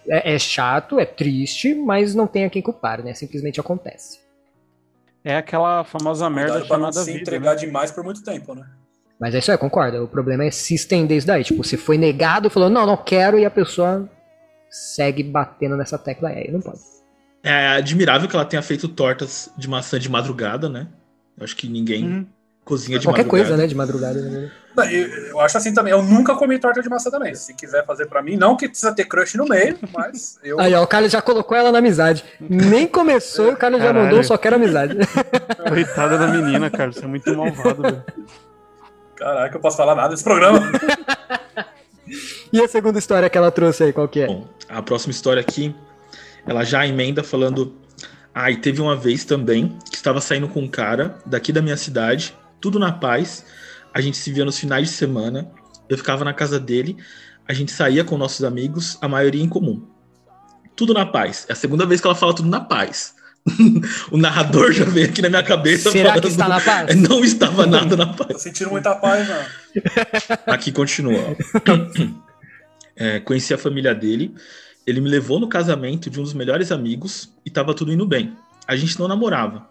[SPEAKER 2] É, é chato, é triste, mas não tem a quem culpar, né? Simplesmente acontece.
[SPEAKER 4] É aquela famosa merda
[SPEAKER 3] pra não
[SPEAKER 4] chamada
[SPEAKER 3] se
[SPEAKER 4] vida.
[SPEAKER 3] entregar
[SPEAKER 4] né?
[SPEAKER 3] demais por muito tempo, né?
[SPEAKER 2] Mas é isso aí, concorda. O problema é se estender isso daí. Tipo, você foi negado, falou, não, não quero, e a pessoa segue batendo nessa tecla. É, aí não pode.
[SPEAKER 5] É admirável que ela tenha feito tortas de maçã de madrugada, né? Eu acho que ninguém
[SPEAKER 3] Uhum.
[SPEAKER 5] Cozinha de
[SPEAKER 2] Qualquer
[SPEAKER 5] madrugada.
[SPEAKER 2] coisa, né, de madrugada. né?
[SPEAKER 3] Não, Eu, eu acho assim também. Eu nunca comi torta de maçã também. Se quiser fazer pra mim, não que precisa ter crush no meio, mas eu.
[SPEAKER 2] Aí, ó, o Carlos já colocou ela na amizade. Nem começou e o já
[SPEAKER 4] Caralho.
[SPEAKER 2] mandou, só quero amizade.
[SPEAKER 4] Coitada da menina, cara. Você é muito malvado, velho.
[SPEAKER 3] Caraca, eu posso falar nada desse programa.
[SPEAKER 2] E a segunda história que ela trouxe aí, qual que é?
[SPEAKER 5] Bom, a próxima história aqui, ela já emenda falando. Ah, e teve uma vez também que estava saindo com um cara daqui da minha cidade, tudo na paz. A gente se via nos finais de semana. Eu ficava na casa dele, a gente saía com nossos amigos, a maioria em comum. Tudo na paz. É a segunda vez que ela fala tudo na paz. o narrador já veio aqui na minha cabeça
[SPEAKER 2] Será
[SPEAKER 5] falando.
[SPEAKER 2] que está na paz?
[SPEAKER 5] Não estava nada na paz.
[SPEAKER 3] Tô sentindo muita paz, não.
[SPEAKER 5] Aqui continua. É, conheci a família dele. Ele me levou no casamento de um dos melhores amigos e tava tudo indo bem. A gente não namorava.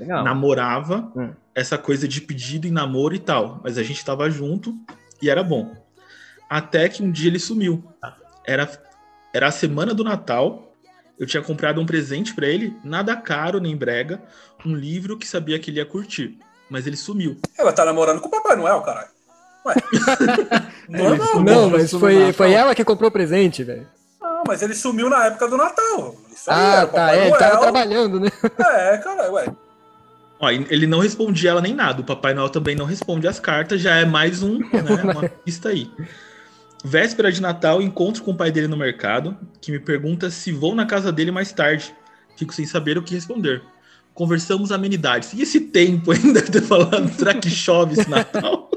[SPEAKER 2] Legal.
[SPEAKER 5] Namorava
[SPEAKER 2] Hum.
[SPEAKER 5] essa coisa de pedido em namoro e tal. Mas a gente tava junto e era bom. Até que um dia ele sumiu. Era, era a semana do Natal. Eu tinha comprado um presente pra ele, nada caro nem brega, um livro que sabia que ele ia curtir. Mas ele sumiu.
[SPEAKER 3] Ela tá namorando com o Papai Noel, caralho. Ué.
[SPEAKER 2] Não,
[SPEAKER 3] pô.
[SPEAKER 2] mas foi, foi ela que comprou o presente, velho.
[SPEAKER 3] Não, mas ele sumiu na época do Natal.
[SPEAKER 2] Ah, tá.
[SPEAKER 3] Papai
[SPEAKER 2] É, ele tava trabalhando, né?
[SPEAKER 3] É, cara, ué.
[SPEAKER 5] Ó, ele não respondia ela nem nada. O Papai Noel também não responde as cartas, já é mais um, né, uma pista aí. Véspera de Natal, encontro com o pai dele no mercado, que me pergunta se vou na casa dele mais tarde. Fico sem saber o que responder. Conversamos amenidades. E esse tempo ainda ter falado, será que chove esse Natal?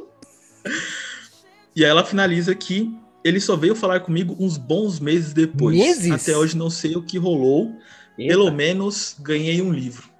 [SPEAKER 5] e aí ela finaliza que ele só veio falar comigo uns bons meses depois.
[SPEAKER 2] Meses?
[SPEAKER 5] Até hoje não sei o que rolou. Pelo menos ganhei um livro.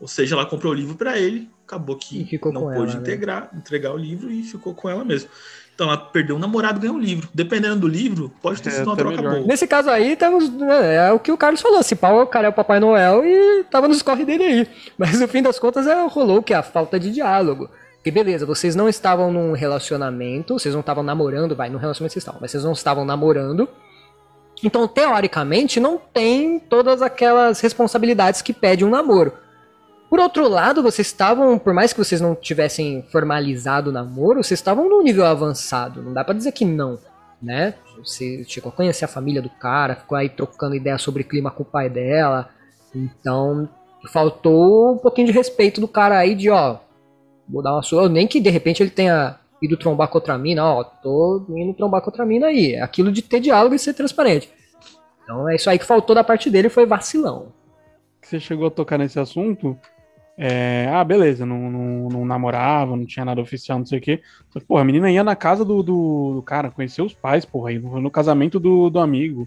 [SPEAKER 5] Ou seja, ela comprou o livro pra ele, acabou que
[SPEAKER 2] ficou
[SPEAKER 5] não pôde
[SPEAKER 2] ela, né?
[SPEAKER 5] integrar, entregar o livro e ficou com ela mesmo. Então ela perdeu um namorado e ganhou um livro. Dependendo do livro, pode ter
[SPEAKER 4] É,
[SPEAKER 5] sido uma
[SPEAKER 4] até
[SPEAKER 5] troca
[SPEAKER 4] melhor.
[SPEAKER 5] boa.
[SPEAKER 2] Nesse caso aí, temos, né, é o que o Carlos falou. Se pau, o cara é o Papai Noel e tava nos corre dele aí. Mas no fim das contas, é, rolou que a falta de diálogo. Porque beleza, vocês não estavam num relacionamento, vocês não estavam namorando, vai, no relacionamento vocês estavam, mas vocês não estavam namorando. Então, teoricamente, não tem todas aquelas responsabilidades que pede um namoro. Por outro lado, vocês estavam, por mais que vocês não tivessem formalizado o namoro, vocês estavam num nível avançado. Não dá pra dizer que não, né? Você chegou a conhecer a família do cara, ficou aí trocando ideia sobre clima com o pai dela. Então, faltou um pouquinho de respeito do cara aí de, ó, vou dar uma sua. Nem que de repente ele tenha ido trombar com outra mina, ó, tô indo trombar com outra mina aí. É aquilo de ter diálogo e ser transparente. Então é isso aí que faltou da parte dele, foi vacilão.
[SPEAKER 4] Você chegou a tocar nesse assunto. É, ah, beleza, não, não, não namorava, não tinha nada oficial, não sei o quê. Só que, porra, a menina ia na casa do, do, do cara, conheceu os pais, porra, aí no, casamento do, do amigo.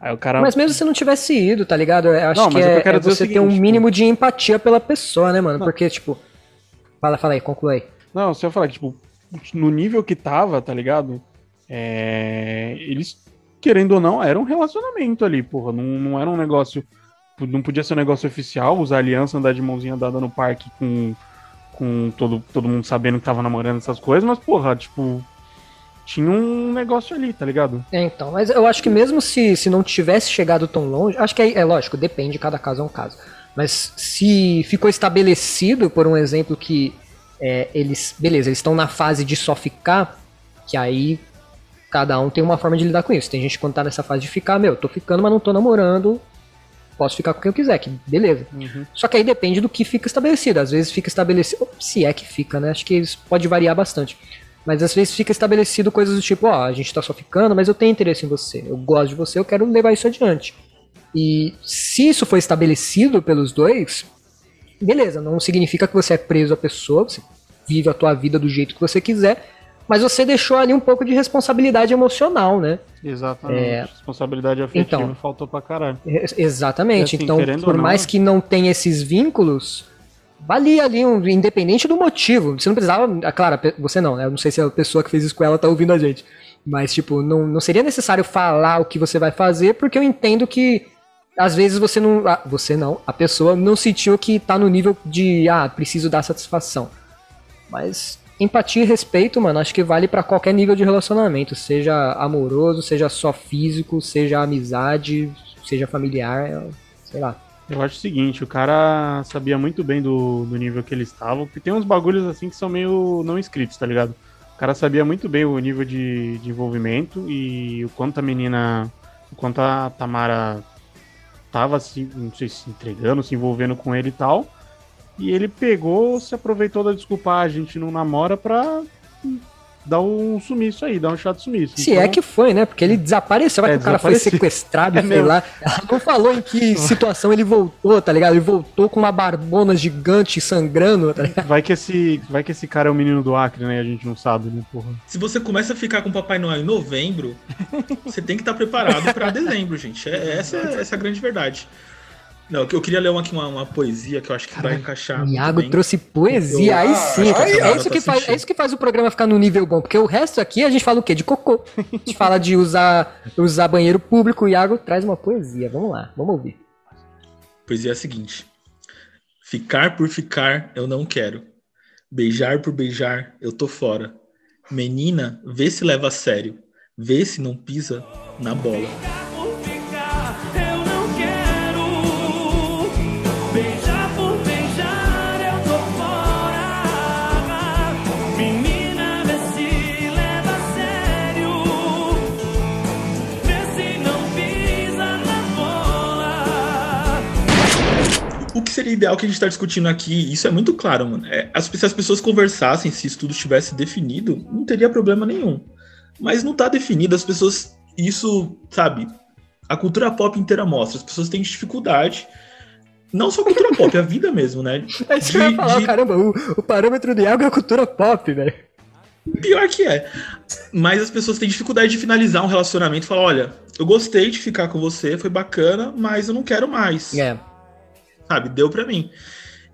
[SPEAKER 4] Aí o cara.
[SPEAKER 2] Mas mesmo se não tivesse ido, tá ligado? Eu acho
[SPEAKER 4] Não,
[SPEAKER 2] que
[SPEAKER 4] o que
[SPEAKER 2] é,
[SPEAKER 4] eu quero
[SPEAKER 2] é
[SPEAKER 4] dizer é o
[SPEAKER 2] você ter
[SPEAKER 4] seguinte,
[SPEAKER 2] um
[SPEAKER 4] tipo-
[SPEAKER 2] mínimo de empatia pela pessoa, né, mano?
[SPEAKER 4] Não.
[SPEAKER 2] Porque, tipo. Fala, fala aí, conclui aí.
[SPEAKER 4] Não, você ia falar que, tipo, no nível que tava, tá ligado? É, Eles, querendo ou não, era um relacionamento ali, porra. Não, não era um negócio. Não podia ser um negócio oficial, usar aliança, andar de mãozinha dada no parque com, com todo, todo mundo sabendo que tava namorando essas coisas, mas, porra, tipo. Tinha um negócio ali, tá ligado?
[SPEAKER 2] É, então, mas eu acho que mesmo se, se não tivesse chegado tão longe, acho que é, é lógico, depende, cada caso é um caso. Mas se ficou estabelecido, por um exemplo, que é, eles, beleza, eles estão na fase de só ficar, que aí cada um tem uma forma de lidar com isso. Tem gente que quando tá nessa fase de ficar, meu, tô ficando, mas não tô namorando, posso ficar com quem eu quiser, que beleza. Só que aí depende do que fica estabelecido. Às vezes fica estabelecido, se é que fica, né? Acho que isso pode variar bastante. Mas às vezes fica estabelecido coisas do tipo, ó, a gente tá só ficando, mas eu tenho interesse em você. Eu gosto de você, eu quero levar isso adiante. E se isso foi estabelecido pelos dois, beleza, não significa que você é preso à pessoa, você vive a tua vida do jeito que você quiser, mas você deixou ali um pouco de responsabilidade emocional, né?
[SPEAKER 4] Exatamente.
[SPEAKER 2] É.
[SPEAKER 4] Responsabilidade afetiva
[SPEAKER 2] Então.
[SPEAKER 4] faltou pra caralho.
[SPEAKER 2] Ex- Exatamente.
[SPEAKER 4] Assim,
[SPEAKER 2] então, por
[SPEAKER 4] não,
[SPEAKER 2] mais que não tenha esses vínculos, valia ali, um, independente do motivo. Você não precisava. ah, Claro, você não, né? Eu não sei se a pessoa que fez isso com ela tá ouvindo a gente. Mas, tipo, não, não seria necessário falar o que você vai fazer, porque eu entendo que às vezes você não. Você não, a pessoa não sentiu que tá no nível de, ah, preciso dar satisfação. Mas empatia e respeito, mano, acho que vale pra qualquer nível de relacionamento, seja amoroso, seja só físico, seja amizade, seja familiar, sei lá.
[SPEAKER 4] Eu acho o seguinte, o cara sabia muito bem do, do nível que ele estava, porque tem uns bagulhos assim que são meio não escritos, tá ligado? O cara sabia muito bem o nível de, de envolvimento e o quanto a menina, o quanto a Tamara tava se, não sei se entregando, se envolvendo com ele e tal. E ele pegou, se aproveitou da desculpa, "Ah, a gente não namora pra dar um sumiço aí, dar um chato sumiço.
[SPEAKER 2] Se
[SPEAKER 4] Então,
[SPEAKER 2] é que foi, né? Porque ele desapareceu, vai
[SPEAKER 4] É,
[SPEAKER 2] que o cara foi sequestrado,
[SPEAKER 4] É
[SPEAKER 2] sei
[SPEAKER 4] mesmo.
[SPEAKER 2] lá. Ela não falou em que situação ele voltou, tá ligado? Ele voltou com uma barbona gigante sangrando, tá ligado?
[SPEAKER 4] Vai que, esse, vai que esse cara é o menino do Acre, né? A gente não sabe, né, porra.
[SPEAKER 5] Se você começa a ficar com o Papai Noel em novembro, você tem que estar preparado pra dezembro, gente. É, essa, é- essa é a grande verdade. Não, eu queria ler uma, uma, uma poesia que eu acho que vai encaixar.
[SPEAKER 2] Iago trouxe poesia, aí
[SPEAKER 5] Eu-
[SPEAKER 2] sim.
[SPEAKER 5] Aí,
[SPEAKER 2] é,
[SPEAKER 5] ó,
[SPEAKER 2] isso que
[SPEAKER 5] tá
[SPEAKER 2] faz,
[SPEAKER 5] sentindo.
[SPEAKER 2] é isso que faz o programa ficar no nível bom, porque o resto aqui a gente fala o quê? De cocô. A gente fala de usar, usar banheiro público, o Iago traz uma poesia. Vamos lá, vamos ouvir.
[SPEAKER 5] Poesia é a seguinte: Ficar por ficar eu não quero. Beijar por beijar eu tô fora. Menina, vê se leva a sério. Vê se não pisa na bola. Ideal que a gente tá discutindo aqui, isso é muito claro, mano. É, as, se as pessoas conversassem, se isso tudo estivesse definido, não teria problema nenhum. Mas não tá definido, as pessoas. Isso, sabe? A cultura pop inteira mostra. As pessoas têm dificuldade. Não só a cultura pop, a vida mesmo, né?
[SPEAKER 2] É isso que eu ia falar, caramba, o, o parâmetro do Iago é a cultura pop, velho.
[SPEAKER 5] Pior que é. Mas as pessoas têm dificuldade de finalizar um relacionamento e falar: olha, eu gostei de ficar com você, foi bacana, mas eu não quero mais.
[SPEAKER 2] É.
[SPEAKER 5] Sabe, deu pra mim.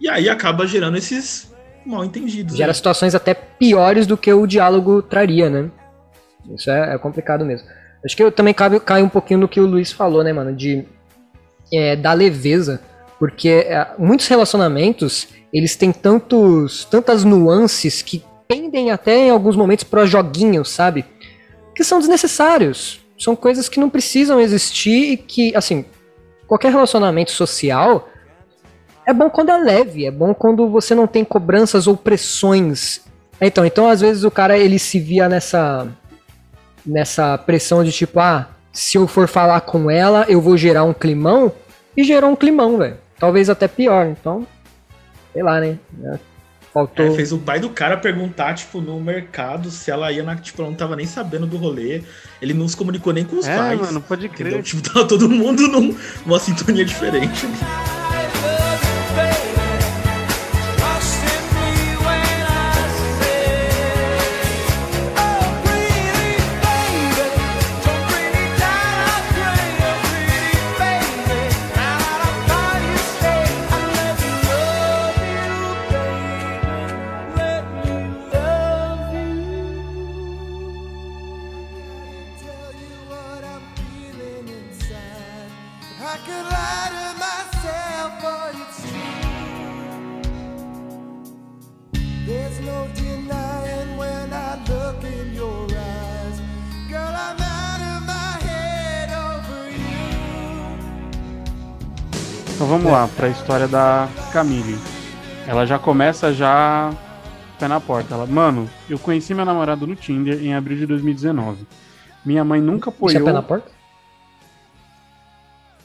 [SPEAKER 5] E aí acaba gerando esses mal entendidos.
[SPEAKER 2] Gera
[SPEAKER 5] né?
[SPEAKER 2] situações até piores do que o diálogo traria, né? Isso é, é complicado mesmo. Acho que eu também cabe, cai um pouquinho no que o Luiz falou, né, mano? De é, da leveza. Porque é, muitos relacionamentos, eles têm tantos, tantas nuances que pendem até em alguns momentos para joguinhos, sabe? Que são desnecessários. São coisas que não precisam existir e que, assim, qualquer relacionamento social é bom quando é leve, é bom quando você não tem cobranças ou pressões. Então, então às vezes o cara ele se via nessa nessa pressão de tipo, ah, se eu for falar com ela, eu vou gerar um climão e gerou um climão, velho. Talvez até pior, então, sei lá, né? É, Faltou
[SPEAKER 5] É, fez o pai do cara perguntar, tipo, no mercado se ela ia na. Tipo, ela não tava nem sabendo do rolê. Ele não se comunicou nem com os
[SPEAKER 4] É,
[SPEAKER 5] pais.
[SPEAKER 4] mano, pode
[SPEAKER 5] entendeu?
[SPEAKER 4] crer.
[SPEAKER 5] Tipo, tava todo mundo num- numa sintonia diferente.
[SPEAKER 4] vamos lá, pra história da Camille. Ela já começa já pé na porta. Ela, mano, eu conheci meu namorado no Tinder em abril de 2019. Minha mãe nunca apoiou.
[SPEAKER 2] Isso é pé na porta?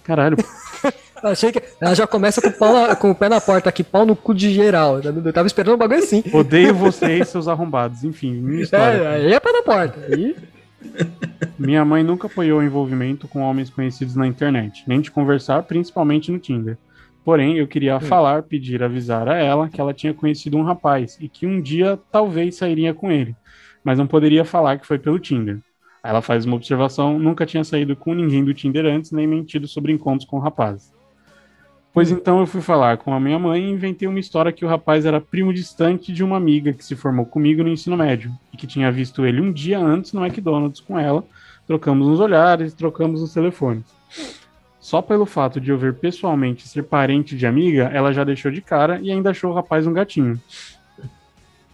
[SPEAKER 4] Caralho.
[SPEAKER 2] Achei que ela já começa com o, pau na- com o pé na porta aqui, pau no cu de geral. Eu tava esperando um bagulho assim.
[SPEAKER 4] Odeio vocês, seus arrombados. Enfim, minha história.
[SPEAKER 2] É, aí é pé na porta. Aí...
[SPEAKER 4] Minha mãe nunca apoiou o envolvimento com homens conhecidos na internet, nem de conversar, principalmente no Tinder. Porém, eu queria falar, pedir, avisar a ela que ela tinha conhecido um rapaz e que um dia talvez sairia com ele, mas não poderia falar que foi pelo Tinder. Aí ela faz uma observação: nunca tinha saído com ninguém do Tinder antes, nem mentido sobre encontros com rapazes. Pois então eu fui falar com a minha mãe e inventei uma história que o rapaz era primo distante de uma amiga que se formou comigo no ensino médio e que tinha visto ele um dia antes no McDonald's com ela. Trocamos uns olhares, trocamos os telefones. Só pelo fato de eu ver pessoalmente ser parente de amiga, ela já deixou de cara e ainda achou o rapaz um gatinho.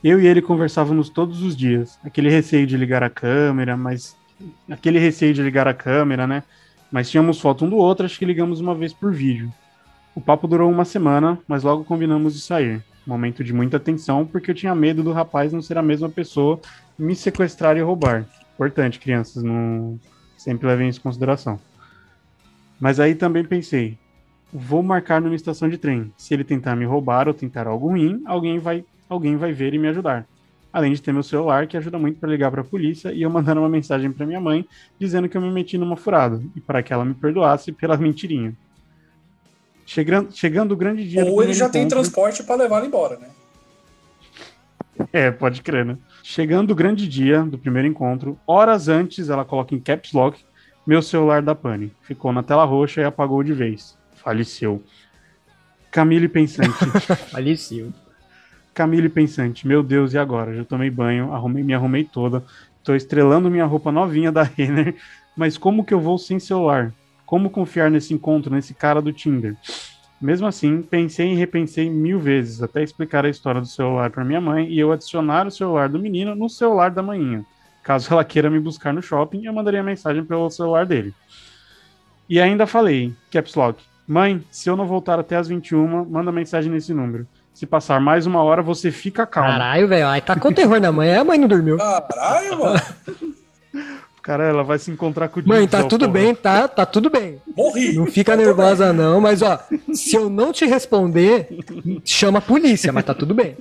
[SPEAKER 4] Eu e ele conversávamos todos os dias. Aquele receio de ligar a câmera, mas. Aquele receio de ligar a câmera, né? Mas tínhamos foto um do outro, acho que ligamos uma vez por vídeo. O papo durou uma semana, mas logo combinamos de sair. Momento de muita tensão, porque eu tinha medo do rapaz não ser a mesma pessoa, me sequestrar e roubar. Importante, crianças, não sempre levem isso em consideração. Mas aí também pensei, vou marcar numa estação de trem. Se ele tentar me roubar ou tentar algo ruim, alguém vai, alguém vai ver e me ajudar. Além de ter meu celular, que ajuda muito para ligar para a polícia, e eu mandar uma mensagem para minha mãe dizendo que eu me meti numa furada e para que ela me perdoasse pela mentirinha. Chegando, chegando o grande dia
[SPEAKER 3] Ou ele já tem
[SPEAKER 4] encontro-
[SPEAKER 3] transporte pra levar embora, né?
[SPEAKER 4] É, pode crer, né? Chegando o grande dia do primeiro encontro, horas antes ela coloca em caps lock meu celular da pane. Ficou na tela roxa e apagou de vez. Faleceu. Camille pensante.
[SPEAKER 2] Faleceu.
[SPEAKER 4] Camille pensante. Meu Deus, e agora? Já tomei banho, arrumei, me arrumei toda. Tô estrelando minha roupa novinha da Renner. Mas como que eu vou sem celular? Como confiar nesse encontro, nesse cara do Tinder? Mesmo assim, pensei e repensei mil vezes até explicar a história do celular para minha mãe e eu adicionar o celular do menino no celular da manhinha. Caso ela queira me buscar no shopping, eu mandaria mensagem pelo celular dele. E ainda falei, Caps Lock, mãe, se eu não voltar até as 21, manda mensagem nesse número. Se passar mais uma hora, você fica calmo.
[SPEAKER 2] Caralho, velho. Aí tá com terror na mãe. A mãe não dormiu.
[SPEAKER 3] Caralho, mano.
[SPEAKER 4] Cara, ela vai se encontrar com o
[SPEAKER 2] Mãe, tá tudo
[SPEAKER 4] porra.
[SPEAKER 2] bem, tá? Tá tudo bem.
[SPEAKER 3] Morri.
[SPEAKER 2] Não fica nervosa, não. Mas, ó, se eu não te responder, chama a polícia, mas tá tudo bem.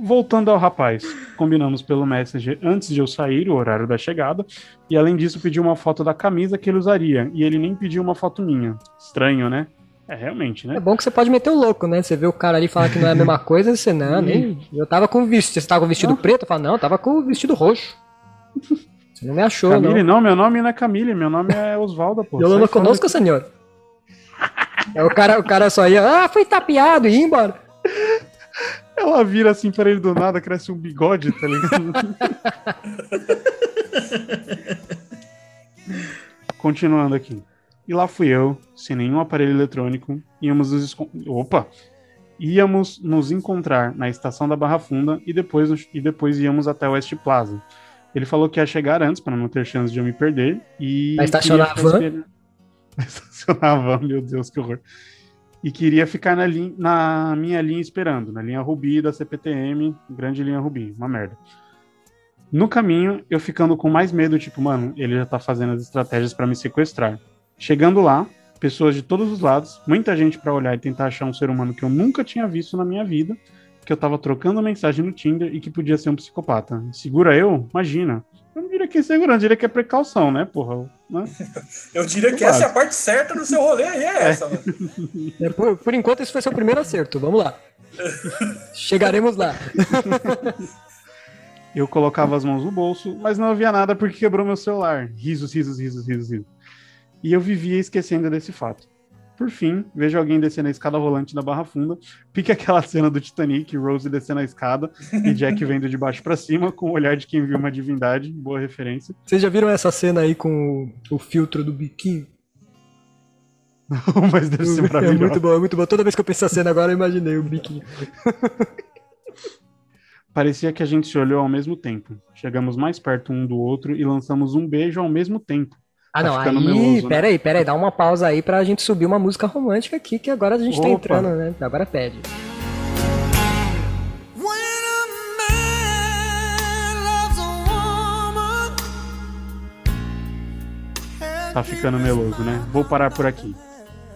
[SPEAKER 4] Voltando ao rapaz, combinamos pelo Messenger antes de eu sair, o horário da chegada, e além disso pediu uma foto da camisa que ele usaria, e ele nem pediu uma foto minha. Estranho, né? É, realmente, né?
[SPEAKER 2] É bom que você pode meter o louco, né? Você vê o cara ali e fala que não é a mesma coisa, você não, nem. Eu tava com vestido. Você tava com vestido preto? Eu falo, não, eu tava com o vestido roxo. Você não me achou,
[SPEAKER 4] Camille,
[SPEAKER 2] não.
[SPEAKER 4] não, meu nome não é Camille, meu nome é Osvaldo, pô.
[SPEAKER 2] Eu não conosco, senhor. É, o, cara, o cara só ia, ah, foi tapeado e ia embora.
[SPEAKER 4] Ela vira assim pra ele do nada, cresce um bigode, tá ligado? Continuando aqui. E lá fui eu, sem nenhum aparelho eletrônico, íamos nos Opa! Íamos nos encontrar na estação da Barra Funda e depois, e depois íamos até o West Plaza. Ele falou que ia chegar antes para não ter chance de eu me perder e
[SPEAKER 2] Vai estacionar
[SPEAKER 4] queria
[SPEAKER 2] a van?
[SPEAKER 4] ficar esper- Vai estacionar a van, meu Deus, que horror. E queria ficar na, lin- na minha linha esperando, na linha Rubi da CPTM, grande linha Rubi, uma merda. No caminho, eu ficando com mais medo, tipo, mano, ele já tá fazendo as estratégias para me sequestrar. Chegando lá, pessoas de todos os lados, muita gente para olhar e tentar achar um ser humano que eu nunca tinha visto na minha vida, que eu tava trocando mensagem no Tinder e que podia ser um psicopata. Segura eu? Imagina. Eu não diria que é segurança, eu diria que é precaução, né, porra? Né?
[SPEAKER 3] Eu diria que essa é a parte certa do seu rolê aí, é essa, mano.
[SPEAKER 2] É, por, por enquanto, esse foi seu primeiro acerto. Vamos lá. Chegaremos lá.
[SPEAKER 4] Eu colocava as mãos no bolso, mas não havia nada porque quebrou meu celular. Risos, risos, risos, risos, risos. E eu vivia esquecendo desse fato. Por fim, vejo alguém descendo a escada rolante da Barra Funda, pique aquela cena do Titanic, Rose descendo a escada e Jack vendo de baixo pra cima com o olhar de quem viu uma divindade, boa referência.
[SPEAKER 2] Vocês já viram essa cena aí com o, o filtro do biquinho?
[SPEAKER 4] Mas deve ser
[SPEAKER 2] É
[SPEAKER 4] maravilhoso.
[SPEAKER 2] muito bom, é muito bom. Toda vez que eu penso essa cena agora, eu imaginei o biquinho.
[SPEAKER 4] Parecia que a gente se olhou ao mesmo tempo. Chegamos mais perto um do outro e lançamos um beijo ao mesmo tempo.
[SPEAKER 2] Ah,
[SPEAKER 4] Tá
[SPEAKER 2] não,
[SPEAKER 4] ficando
[SPEAKER 2] aí,
[SPEAKER 4] meloso, né?
[SPEAKER 2] pera aí, pera aí, dá uma pausa aí pra gente subir uma música romântica aqui, que agora a gente tá
[SPEAKER 4] Opa.
[SPEAKER 2] entrando, né? Agora pede.
[SPEAKER 4] Tá ficando meloso, né? Vou parar por aqui.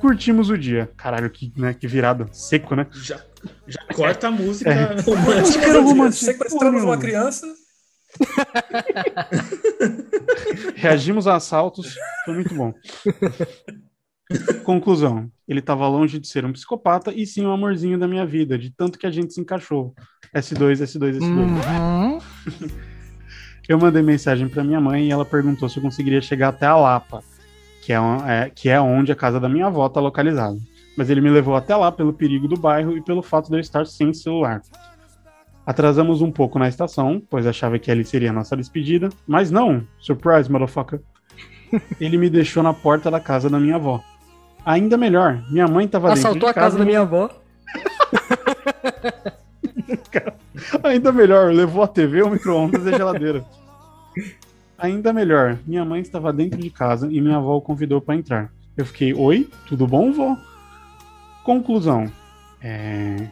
[SPEAKER 4] Curtimos o dia. Caralho, que, né, que virada. Seco, né?
[SPEAKER 5] Já, já corta a música
[SPEAKER 4] É.
[SPEAKER 5] romântica.
[SPEAKER 4] Quero romântico.
[SPEAKER 3] Sequestramos uma criança.
[SPEAKER 4] Reagimos a assaltos. Foi muito bom. Conclusão. Ele estava longe de ser um psicopata e sim um amorzinho da minha vida, de tanto que a gente se encaixou. S2, S2, S2.
[SPEAKER 2] Uhum.
[SPEAKER 4] Eu mandei mensagem para minha mãe e ela perguntou se eu conseguiria chegar até a Lapa. que é, é- que é onde a casa da minha avó está localizada. Mas ele me levou até lá pelo perigo do bairro e pelo fato de eu estar sem celular. Atrasamos um pouco na estação, pois achava que ali seria a nossa despedida, mas não, surprise, motherfucker. Ele me deixou na porta da casa da minha avó. Ainda melhor, minha mãe estava dentro
[SPEAKER 2] Assaltou
[SPEAKER 4] de
[SPEAKER 2] a casa da minha avó.
[SPEAKER 4] Ainda melhor, levou a TV, o micro-ondas e a geladeira. Ainda melhor, minha mãe estava dentro de casa e minha avó o convidou para entrar. Eu fiquei, oi, tudo bom, vó? Conclusão. é,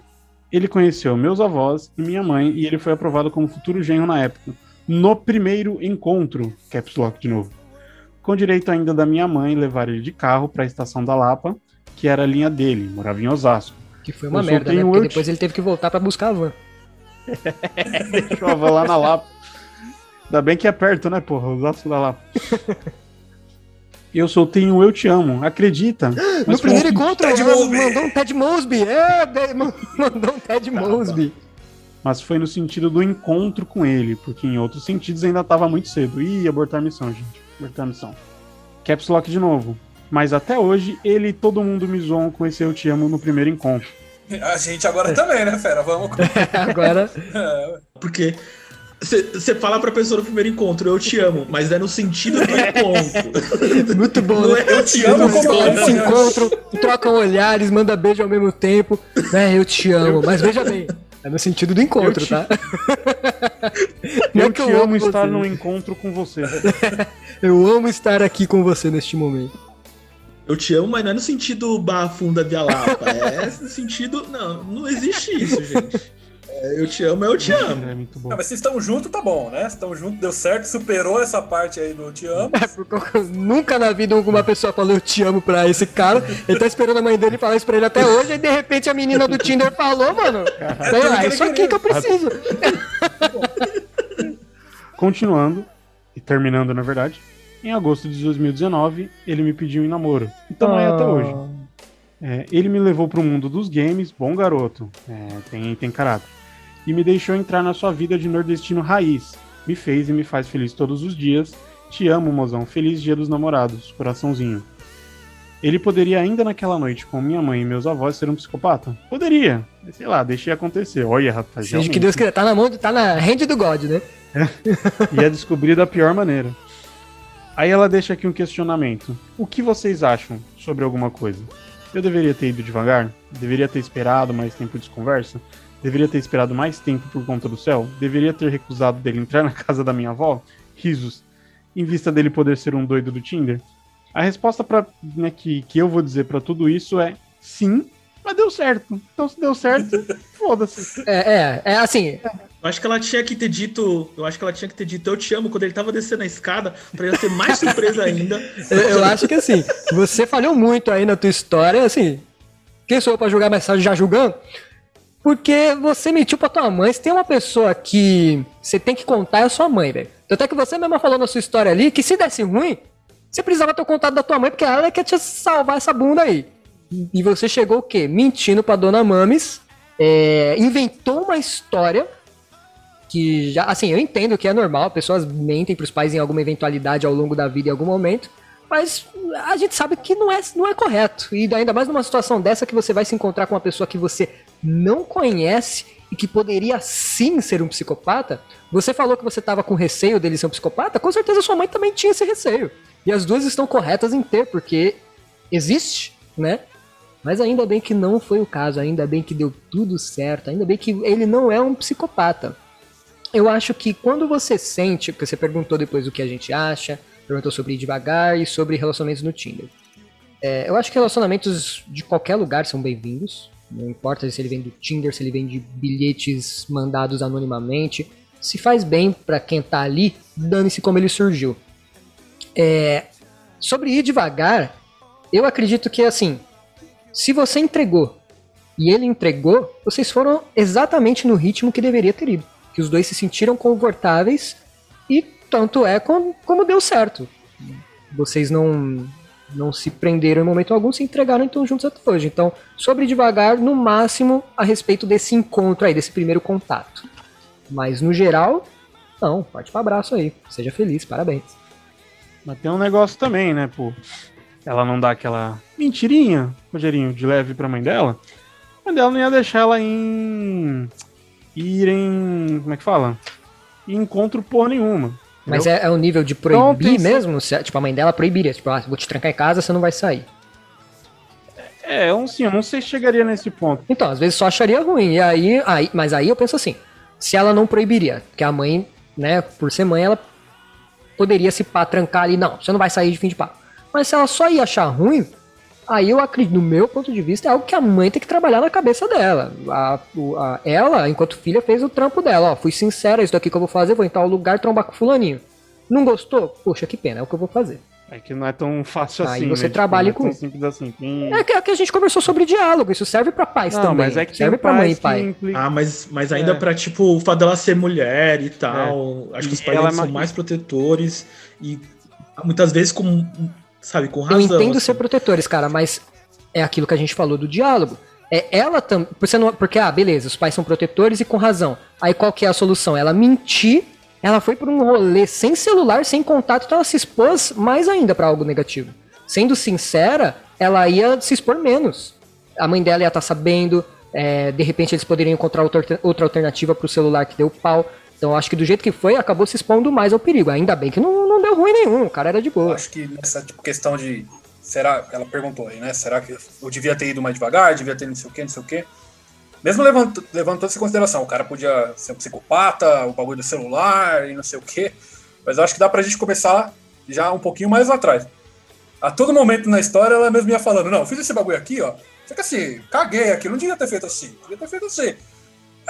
[SPEAKER 4] Ele conheceu meus avós e minha mãe e ele foi aprovado como futuro genro na época. No primeiro encontro, caps lock de novo. Com direito ainda da minha mãe levar ele de carro para a estação da Lapa, que era a linha dele, morava em Osasco.
[SPEAKER 2] Que foi uma
[SPEAKER 4] Eu
[SPEAKER 2] merda, né? Porque depois ele teve que voltar pra buscar a van.
[SPEAKER 4] Deixou a van lá na Lapa. Ainda bem que é perto, né, porra? Osasco da Lapa. Eu soltei Eu Te Amo, acredita?
[SPEAKER 2] No primeiro
[SPEAKER 4] um-
[SPEAKER 2] encontro,
[SPEAKER 3] Ted Mosby.
[SPEAKER 2] mandou um Ted Mosby. É, mandou um Ted Mosby.
[SPEAKER 4] Mas foi no sentido do encontro com ele, porque em outros sentidos ainda tava muito cedo. Ih, abortar a missão, gente. Abortar a missão. Caps Lock de novo. Mas até hoje, ele e todo mundo me zoam com esse Eu Te Amo no primeiro encontro.
[SPEAKER 3] A gente agora também, né, fera? Vamos.
[SPEAKER 2] Agora.
[SPEAKER 3] É,
[SPEAKER 5] Porque você fala pra pessoa no primeiro encontro, eu te amo, mas é no sentido do encontro.
[SPEAKER 2] Muito bom,
[SPEAKER 5] Não
[SPEAKER 2] né?
[SPEAKER 5] é eu te amo
[SPEAKER 2] Eles
[SPEAKER 5] como
[SPEAKER 2] se encontram, trocam olhares, mandam beijo ao mesmo tempo. Né, eu te amo. Mas veja bem, é no sentido do encontro,
[SPEAKER 4] Eu te-
[SPEAKER 2] tá? Não é
[SPEAKER 4] Eu
[SPEAKER 2] que
[SPEAKER 4] te
[SPEAKER 2] eu
[SPEAKER 4] amo
[SPEAKER 2] amo
[SPEAKER 4] estar
[SPEAKER 2] você.
[SPEAKER 4] num encontro com você.
[SPEAKER 2] Eu amo estar aqui com você neste momento.
[SPEAKER 5] Eu te amo, mas não é no sentido barra funda via Lapa. É no sentido. Não, não existe isso, gente. É, eu te amo, é eu te amo.
[SPEAKER 4] É muito bom.
[SPEAKER 3] Não, mas vocês estão juntos, tá bom, né? Estão juntos, deu certo, superou essa parte aí do te amo.
[SPEAKER 2] É, porque eu- nunca na vida alguma pessoa falou eu te amo pra esse cara. Ele tá esperando a mãe dele falar isso pra ele até hoje, e de repente a menina do Tinder falou, mano. Sei lá, é isso aqui que eu preciso.
[SPEAKER 4] Continuando, e terminando na verdade, em agosto de 2019, ele me pediu em namoro. E tamo aí até hoje. É, ele me levou pro mundo dos games, bom garoto, é, tem, tem caráter. E me deixou entrar na sua vida de nordestino raiz. Me fez e me faz feliz todos os dias. Te amo, mozão. Feliz dia dos namorados. Coraçãozinho. Ele poderia ainda naquela noite, com minha mãe e meus avós, ser um psicopata? Poderia. Sei lá, deixei acontecer. Olha, rapaz.
[SPEAKER 2] Seja o que
[SPEAKER 4] realmente.
[SPEAKER 2] Deus quiser. Tá na mão, tá na hand do God, né?
[SPEAKER 4] e é descobrir da pior maneira. Aí ela deixa aqui um questionamento. O que vocês acham sobre alguma coisa? Eu deveria ter ido devagar? Deveria ter esperado mais tempo de conversa? Deveria ter esperado mais tempo por conta do céu? Deveria ter recusado dele entrar na casa da minha avó? Risos. Em vista dele poder ser um doido do Tinder? A resposta pra, né, que, que eu vou dizer pra tudo isso é sim, mas deu certo. Então se deu certo, foda-se.
[SPEAKER 2] É, é, é assim.
[SPEAKER 5] Eu acho que ela tinha que ter dito. Eu acho que ela tinha que ter dito eu te amo quando ele tava descendo a escada, pra ela ser mais surpresa ainda.
[SPEAKER 2] Eu, eu acho que assim, você falhou muito aí na tua história, assim. Quem sou eu pra julgar mensagem já julgando? Porque você mentiu pra tua mãe. Se tem uma pessoa que você tem que contar, é a sua mãe, velho. Tanto é que você mesma falou na sua história ali que se desse ruim, você precisava ter o contato da tua mãe, porque ela é que ia te salvar essa bunda aí. E você chegou o quê? Mentindo pra dona Mames, é, inventou uma história que já, assim, eu entendo que é normal, pessoas mentem pros pais em alguma eventualidade ao longo da vida em algum momento, mas a gente sabe que não é, não é correto. E ainda mais numa situação dessa que você vai se encontrar com uma pessoa que você não conhece e que poderia sim ser um psicopata. Você falou que você estava com receio dele ser um psicopata, com certeza sua mãe também tinha esse receio. E as duas estão corretas em ter, porque existe, né? Mas ainda bem que não foi o caso, ainda bem que deu tudo certo, ainda bem que ele não é um psicopata. Eu acho que quando você sente, porque você perguntou depois o que a gente acha, perguntou sobre ir devagar e sobre relacionamentos no Tinder. É, eu acho que relacionamentos de qualquer lugar são bem-vindos. Não importa se ele vem do Tinder, se ele vem de bilhetes mandados anonimamente. Se faz bem pra quem tá ali, dane-se como ele surgiu. É, sobre ir devagar, eu acredito que assim, se você entregou e ele entregou, vocês foram exatamente no ritmo que deveria ter ido. Que os dois se sentiram confortáveis e tanto é como, como deu certo. Vocês não não se prenderam em momento algum, se entregaram então juntos até hoje. Então, sobre devagar, no máximo, a respeito desse encontro aí, desse primeiro contato. Mas no geral, não, parte para abraço aí. Seja feliz, parabéns.
[SPEAKER 4] Mas tem um negócio também, né, pô? ela não dá aquela mentirinha, Rogerinho, de leve pra mãe dela, a mãe dela não ia deixar ela em. ir em. como é que fala? Em encontro porra nenhuma.
[SPEAKER 2] Mas é, é o nível de
[SPEAKER 4] Então,
[SPEAKER 2] proibir mesmo? Tipo, a mãe dela proibiria. Tipo, ah, vou te trancar em casa, você não vai sair.
[SPEAKER 4] É, eu, sim, eu não sei se chegaria nesse ponto.
[SPEAKER 2] Então, às vezes só acharia ruim. E aí, aí, mas aí eu penso assim: se ela não proibiria, porque a mãe, né, por ser mãe, ela poderia se pá, trancar ali, não, você não vai sair de fim de papo. Mas se ela só ia achar ruim, aí eu acredito, no meu ponto de vista, é algo que a mãe tem que trabalhar na cabeça dela. A, a- ela, enquanto filha, fez o trampo dela. Ó, fui sincera, isso daqui que eu vou fazer, vou em tal lugar trombar com fulaninho. Não gostou? Poxa, que pena, é o que eu vou fazer.
[SPEAKER 4] É que não é tão fácil
[SPEAKER 2] Aí
[SPEAKER 4] assim.
[SPEAKER 2] você
[SPEAKER 4] né? Tipo,
[SPEAKER 2] trabalha
[SPEAKER 4] não é
[SPEAKER 2] com isso.
[SPEAKER 4] simples assim. Quem-
[SPEAKER 2] É que, é que a gente conversou sobre diálogo, isso serve pra pais
[SPEAKER 4] Não,
[SPEAKER 2] também.
[SPEAKER 4] mas é que
[SPEAKER 2] serve pra mãe e pai.
[SPEAKER 4] impli-
[SPEAKER 5] Ah, mas, mas ainda
[SPEAKER 4] É.
[SPEAKER 5] pra, tipo, o fato dela ser mulher e tal. Acho que os pais
[SPEAKER 4] é
[SPEAKER 5] são
[SPEAKER 4] ma-
[SPEAKER 5] mais protetores e muitas vezes com, sabe, com
[SPEAKER 2] Eu
[SPEAKER 5] razão.
[SPEAKER 2] entendo
[SPEAKER 5] assim.
[SPEAKER 2] ser protetores, cara, mas é aquilo que a gente falou do diálogo. É ela também. Porque, ah, beleza, os pais são protetores e com razão. Aí qual que é a solução? Ela mentir, ela foi por um rolê sem celular, sem contato, então ela se expôs mais ainda pra algo negativo. Sendo sincera, ela ia se expor menos. A mãe dela ia estar sabendo, é, de repente eles poderiam encontrar outra, outra alternativa pro celular que deu pau. Então acho que do jeito que foi, acabou se expondo mais ao perigo. Ainda bem que não, não deu ruim nenhum, o cara era de boa.
[SPEAKER 3] Acho que nessa tipo, questão de. Será. Ela perguntou aí, né? Será que eu devia ter ido mais devagar? Devia ter não sei o quê, não sei o quê. Mesmo levando, toda essa consideração, o cara podia ser um psicopata, o bagulho do celular e não sei o quê. Mas acho que dá pra gente começar já um pouquinho mais atrás. A todo momento na história ela mesmo ia falando: Não, fiz esse bagulho aqui, ó. Que assim, caguei aqui, não devia ter feito assim, devia ter feito assim.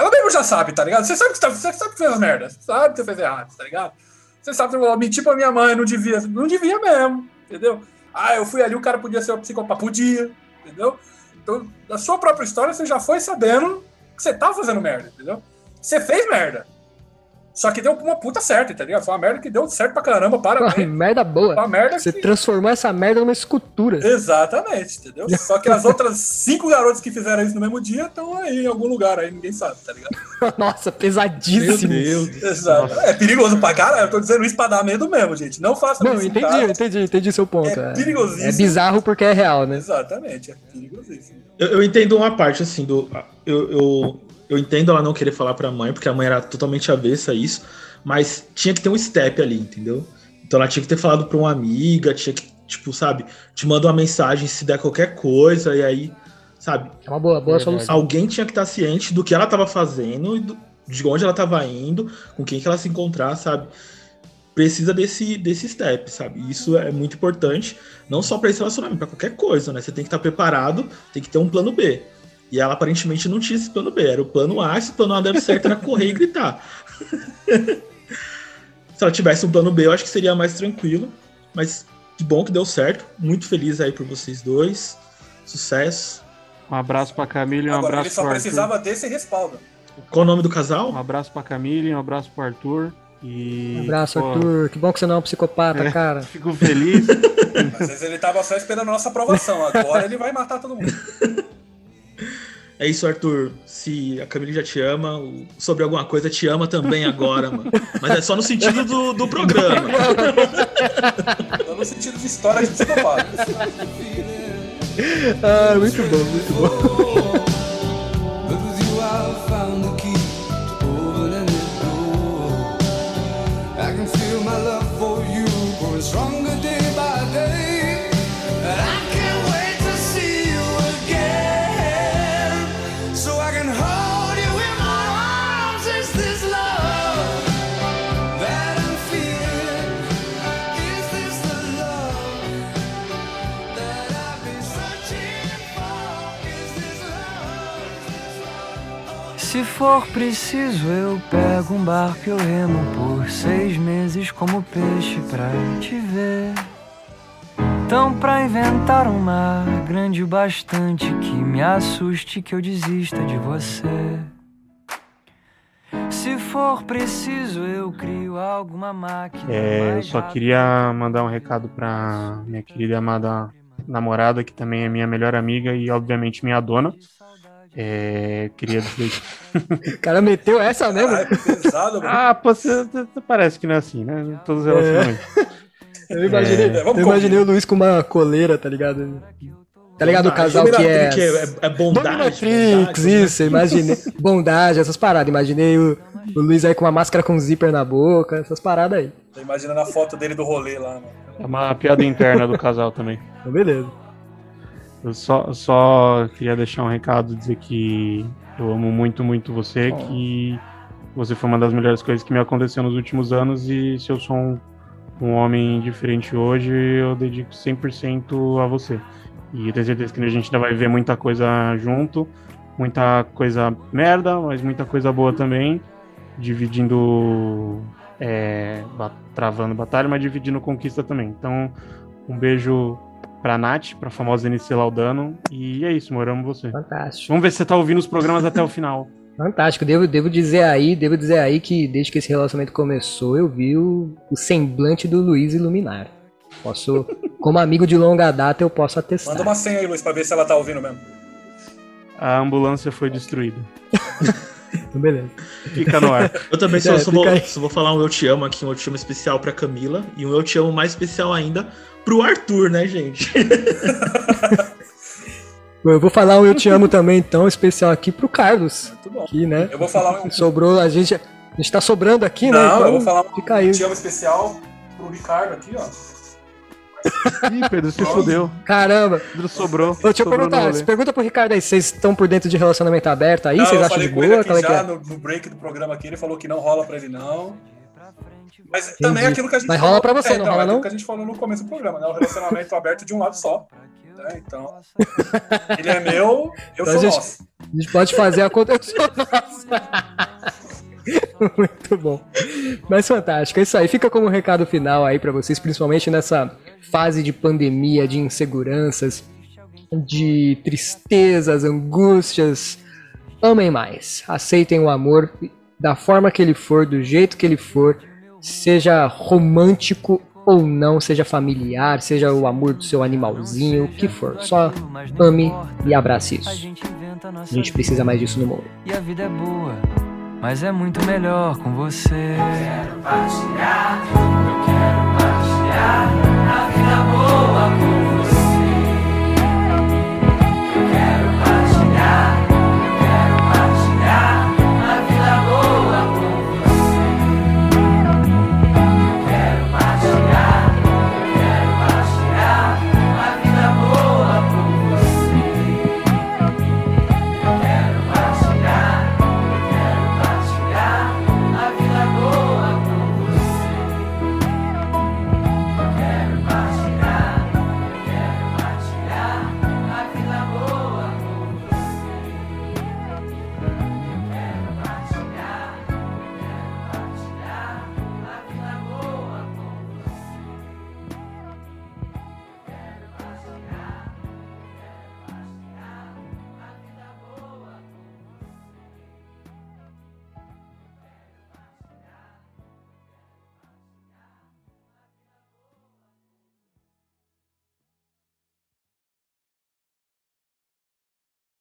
[SPEAKER 3] Ela mesmo já sabe, tá ligado? Você sabe que, você você sabe que fez as merdas, você sabe que você fez errado, tá ligado? Você sabe que eu menti pra minha mãe, não devia, não devia mesmo, entendeu? Ah, eu fui ali, o cara podia ser um psicopata, podia, entendeu? Então, da sua própria história, você já foi sabendo que você tá fazendo merda, entendeu? Você fez merda. Só que deu uma puta certa, tá ligado? Foi uma merda que deu certo pra caramba,
[SPEAKER 2] Uma
[SPEAKER 3] parabéns.
[SPEAKER 2] merda boa.
[SPEAKER 3] Uma merda
[SPEAKER 2] Você
[SPEAKER 3] que-
[SPEAKER 2] transformou essa merda numa escultura.
[SPEAKER 3] Exatamente, entendeu? Só que as outras cinco garotas que fizeram isso no mesmo dia estão aí em algum lugar, aí ninguém sabe, tá ligado?
[SPEAKER 2] Nossa, pesadíssimo.
[SPEAKER 3] Exato. É perigoso pra caralho, eu tô dizendo isso pra dar medo mesmo, gente. Não faça
[SPEAKER 2] Não,
[SPEAKER 3] isso.
[SPEAKER 2] entendi,
[SPEAKER 3] casa.
[SPEAKER 2] entendi, entendi seu ponto.
[SPEAKER 3] É
[SPEAKER 2] É,
[SPEAKER 3] perigosíssimo.
[SPEAKER 2] é bizarro porque é real, né?
[SPEAKER 3] Exatamente, é perigosíssimo.
[SPEAKER 5] Eu, eu entendo uma parte, assim, do. Eu, eu, eu entendo ela não querer falar pra mãe, porque a mãe era totalmente avessa a isso, mas tinha que ter um step ali, entendeu? Então ela tinha que ter falado pra uma amiga, tinha que, tipo, sabe, te manda uma mensagem se der qualquer coisa, e aí, sabe?
[SPEAKER 2] É uma boa, boa solução.
[SPEAKER 5] Alguém tinha que estar ciente do que ela tava fazendo e do- de onde ela tava indo, com quem que ela se encontrar, sabe? Precisa desse, desse step, sabe? Isso é muito importante, não só para esse relacionamento, para qualquer coisa, né? Você tem que estar preparado, tem que ter um plano B. E ela aparentemente não tinha esse plano B, era o plano A, esse plano A deve certo era correr e gritar. Se ela tivesse um plano B, eu acho que seria mais tranquilo, mas que bom que deu certo. Muito feliz aí por vocês dois. Sucesso.
[SPEAKER 4] Um abraço pra Camila e um
[SPEAKER 3] Agora, ele
[SPEAKER 4] abraço
[SPEAKER 3] só
[SPEAKER 4] pro
[SPEAKER 3] precisava
[SPEAKER 4] Arthur.
[SPEAKER 3] desse respaldo.
[SPEAKER 5] Qual o nome do casal?
[SPEAKER 4] Um abraço pra Camila e um abraço pro Arthur. E,
[SPEAKER 2] Um abraço,
[SPEAKER 4] pô,
[SPEAKER 2] Arthur. Que bom que você não é um psicopata,
[SPEAKER 4] É.
[SPEAKER 2] cara.
[SPEAKER 4] Fico feliz.
[SPEAKER 3] Às vezes ele tava só esperando a nossa aprovação. Agora ele vai matar todo mundo.
[SPEAKER 5] É isso, Arthur. Se a Camila já te ama, sobre alguma coisa te ama também agora, mano. Mas é só no sentido do, do programa.
[SPEAKER 3] Tô no sentido de história de psicopata.
[SPEAKER 2] Ah, muito bom, muito bom.
[SPEAKER 14] for
[SPEAKER 15] preciso, eu pego um barco e eu remo por seis meses como peixe pra te ver. Então, pra inventar um mar grande o bastante que me assuste, que eu desista de você. Se for preciso, eu crio alguma máquina.
[SPEAKER 4] É, eu só queria mandar um recado pra minha querida amada namorada, que também é minha melhor amiga e, obviamente, minha dona. É, queria dizer.
[SPEAKER 2] O cara meteu essa mesmo?
[SPEAKER 3] Pesado, mano.
[SPEAKER 4] ah, pô, você, parece que não é assim, né? Todos os relacionamentos.
[SPEAKER 2] Eu imaginei,
[SPEAKER 3] É,
[SPEAKER 2] eu imaginei o Luiz com uma coleira, tá ligado? Tá ligado o casal que é.
[SPEAKER 5] Que é, é bondade.
[SPEAKER 2] Dominatrix,
[SPEAKER 5] bondade,
[SPEAKER 2] isso, imaginei. Bondade, essas paradas. Imaginei o, o Luiz aí com uma máscara com zíper na boca, essas paradas aí.
[SPEAKER 3] Tô imaginando a foto dele do rolê lá, mano.
[SPEAKER 4] É uma piada interna do casal também.
[SPEAKER 2] Então, beleza.
[SPEAKER 4] Eu só, só queria deixar um recado, dizer que eu amo muito, muito você, que você foi uma das melhores coisas que me aconteceu nos últimos anos e se eu sou um, um homem diferente hoje, eu dedico 100% a você. E eu tenho certeza que a gente ainda vai ver muita coisa junto, muita coisa merda, mas muita coisa boa também, dividindo, é, travando batalha, mas dividindo conquista também. Então, um beijo pra Nath, pra famosa NC Laudano, e é isso, amor, amo você.
[SPEAKER 2] Fantástico.
[SPEAKER 4] Vamos ver se você tá ouvindo os programas até o final.
[SPEAKER 2] Fantástico. Devo, devo dizer aí, devo dizer aí que desde que esse relacionamento começou, eu vi o, o semblante do Luiz iluminar. Posso, como amigo de longa data, eu posso atestar.
[SPEAKER 3] Manda uma senha aí, Luiz, pra ver se ela tá ouvindo mesmo.
[SPEAKER 4] A ambulância foi destruída.
[SPEAKER 2] Então, beleza.
[SPEAKER 4] Fica no ar.
[SPEAKER 5] Eu também só,
[SPEAKER 2] É,
[SPEAKER 5] só vou, só vou falar um Eu Te Amo aqui, um Eu Te Amo especial pra Camila e um Eu Te Amo mais especial ainda pro Arthur, né, gente?
[SPEAKER 2] Bom, Eu vou falar um Eu Te Amo também, então, especial aqui pro Carlos.
[SPEAKER 3] Muito bom.
[SPEAKER 2] Aqui, né?
[SPEAKER 3] Eu vou falar um.
[SPEAKER 2] Sobrou, a gente, a gente tá sobrando aqui, né?
[SPEAKER 3] Não,
[SPEAKER 2] Então,
[SPEAKER 3] eu vou falar um
[SPEAKER 2] aí.
[SPEAKER 3] te amo especial pro Ricardo aqui, ó.
[SPEAKER 4] Ih, Pedro, se fudeu.
[SPEAKER 2] Caramba.
[SPEAKER 4] Pedro sobrou.
[SPEAKER 2] Ô, deixa eu perguntar, pergunta pro Ricardo aí, vocês estão por dentro de relacionamento aberto aí?
[SPEAKER 3] Não,
[SPEAKER 2] vocês
[SPEAKER 3] eu
[SPEAKER 2] acham de boa?
[SPEAKER 3] aqui
[SPEAKER 2] é que
[SPEAKER 3] já
[SPEAKER 2] é?
[SPEAKER 3] no, no break do programa aqui, ele falou que não rola pra ele, não. Mas também é
[SPEAKER 2] Entendi.
[SPEAKER 3] aquilo que a gente
[SPEAKER 2] Mas
[SPEAKER 3] falou.
[SPEAKER 2] rola pra você,
[SPEAKER 3] é,
[SPEAKER 2] não
[SPEAKER 3] então,
[SPEAKER 2] rola
[SPEAKER 3] é aquilo
[SPEAKER 2] não?
[SPEAKER 3] que a gente falou no começo do programa, né? O relacionamento aberto de um lado só. né? Então. Ele é meu, eu
[SPEAKER 2] Então,
[SPEAKER 3] sou
[SPEAKER 2] a gente-
[SPEAKER 3] nosso.
[SPEAKER 2] A gente pode fazer a conta. Eu sou nossa. Muito bom. Mas fantástico. É isso aí. Fica como um recado final aí pra vocês, principalmente nessa fase de pandemia, de inseguranças, de tristezas, angústias. Amem mais. Aceitem o amor da forma que ele for, do jeito que ele for, seja romântico ou não, seja familiar, seja o amor do seu animalzinho, o que for. Só ame e abrace isso. A gente precisa mais disso no mundo.
[SPEAKER 15] E a vida é boa, mas é muito melhor com você.
[SPEAKER 14] Partilhar, eu quero partilhar a vida boa.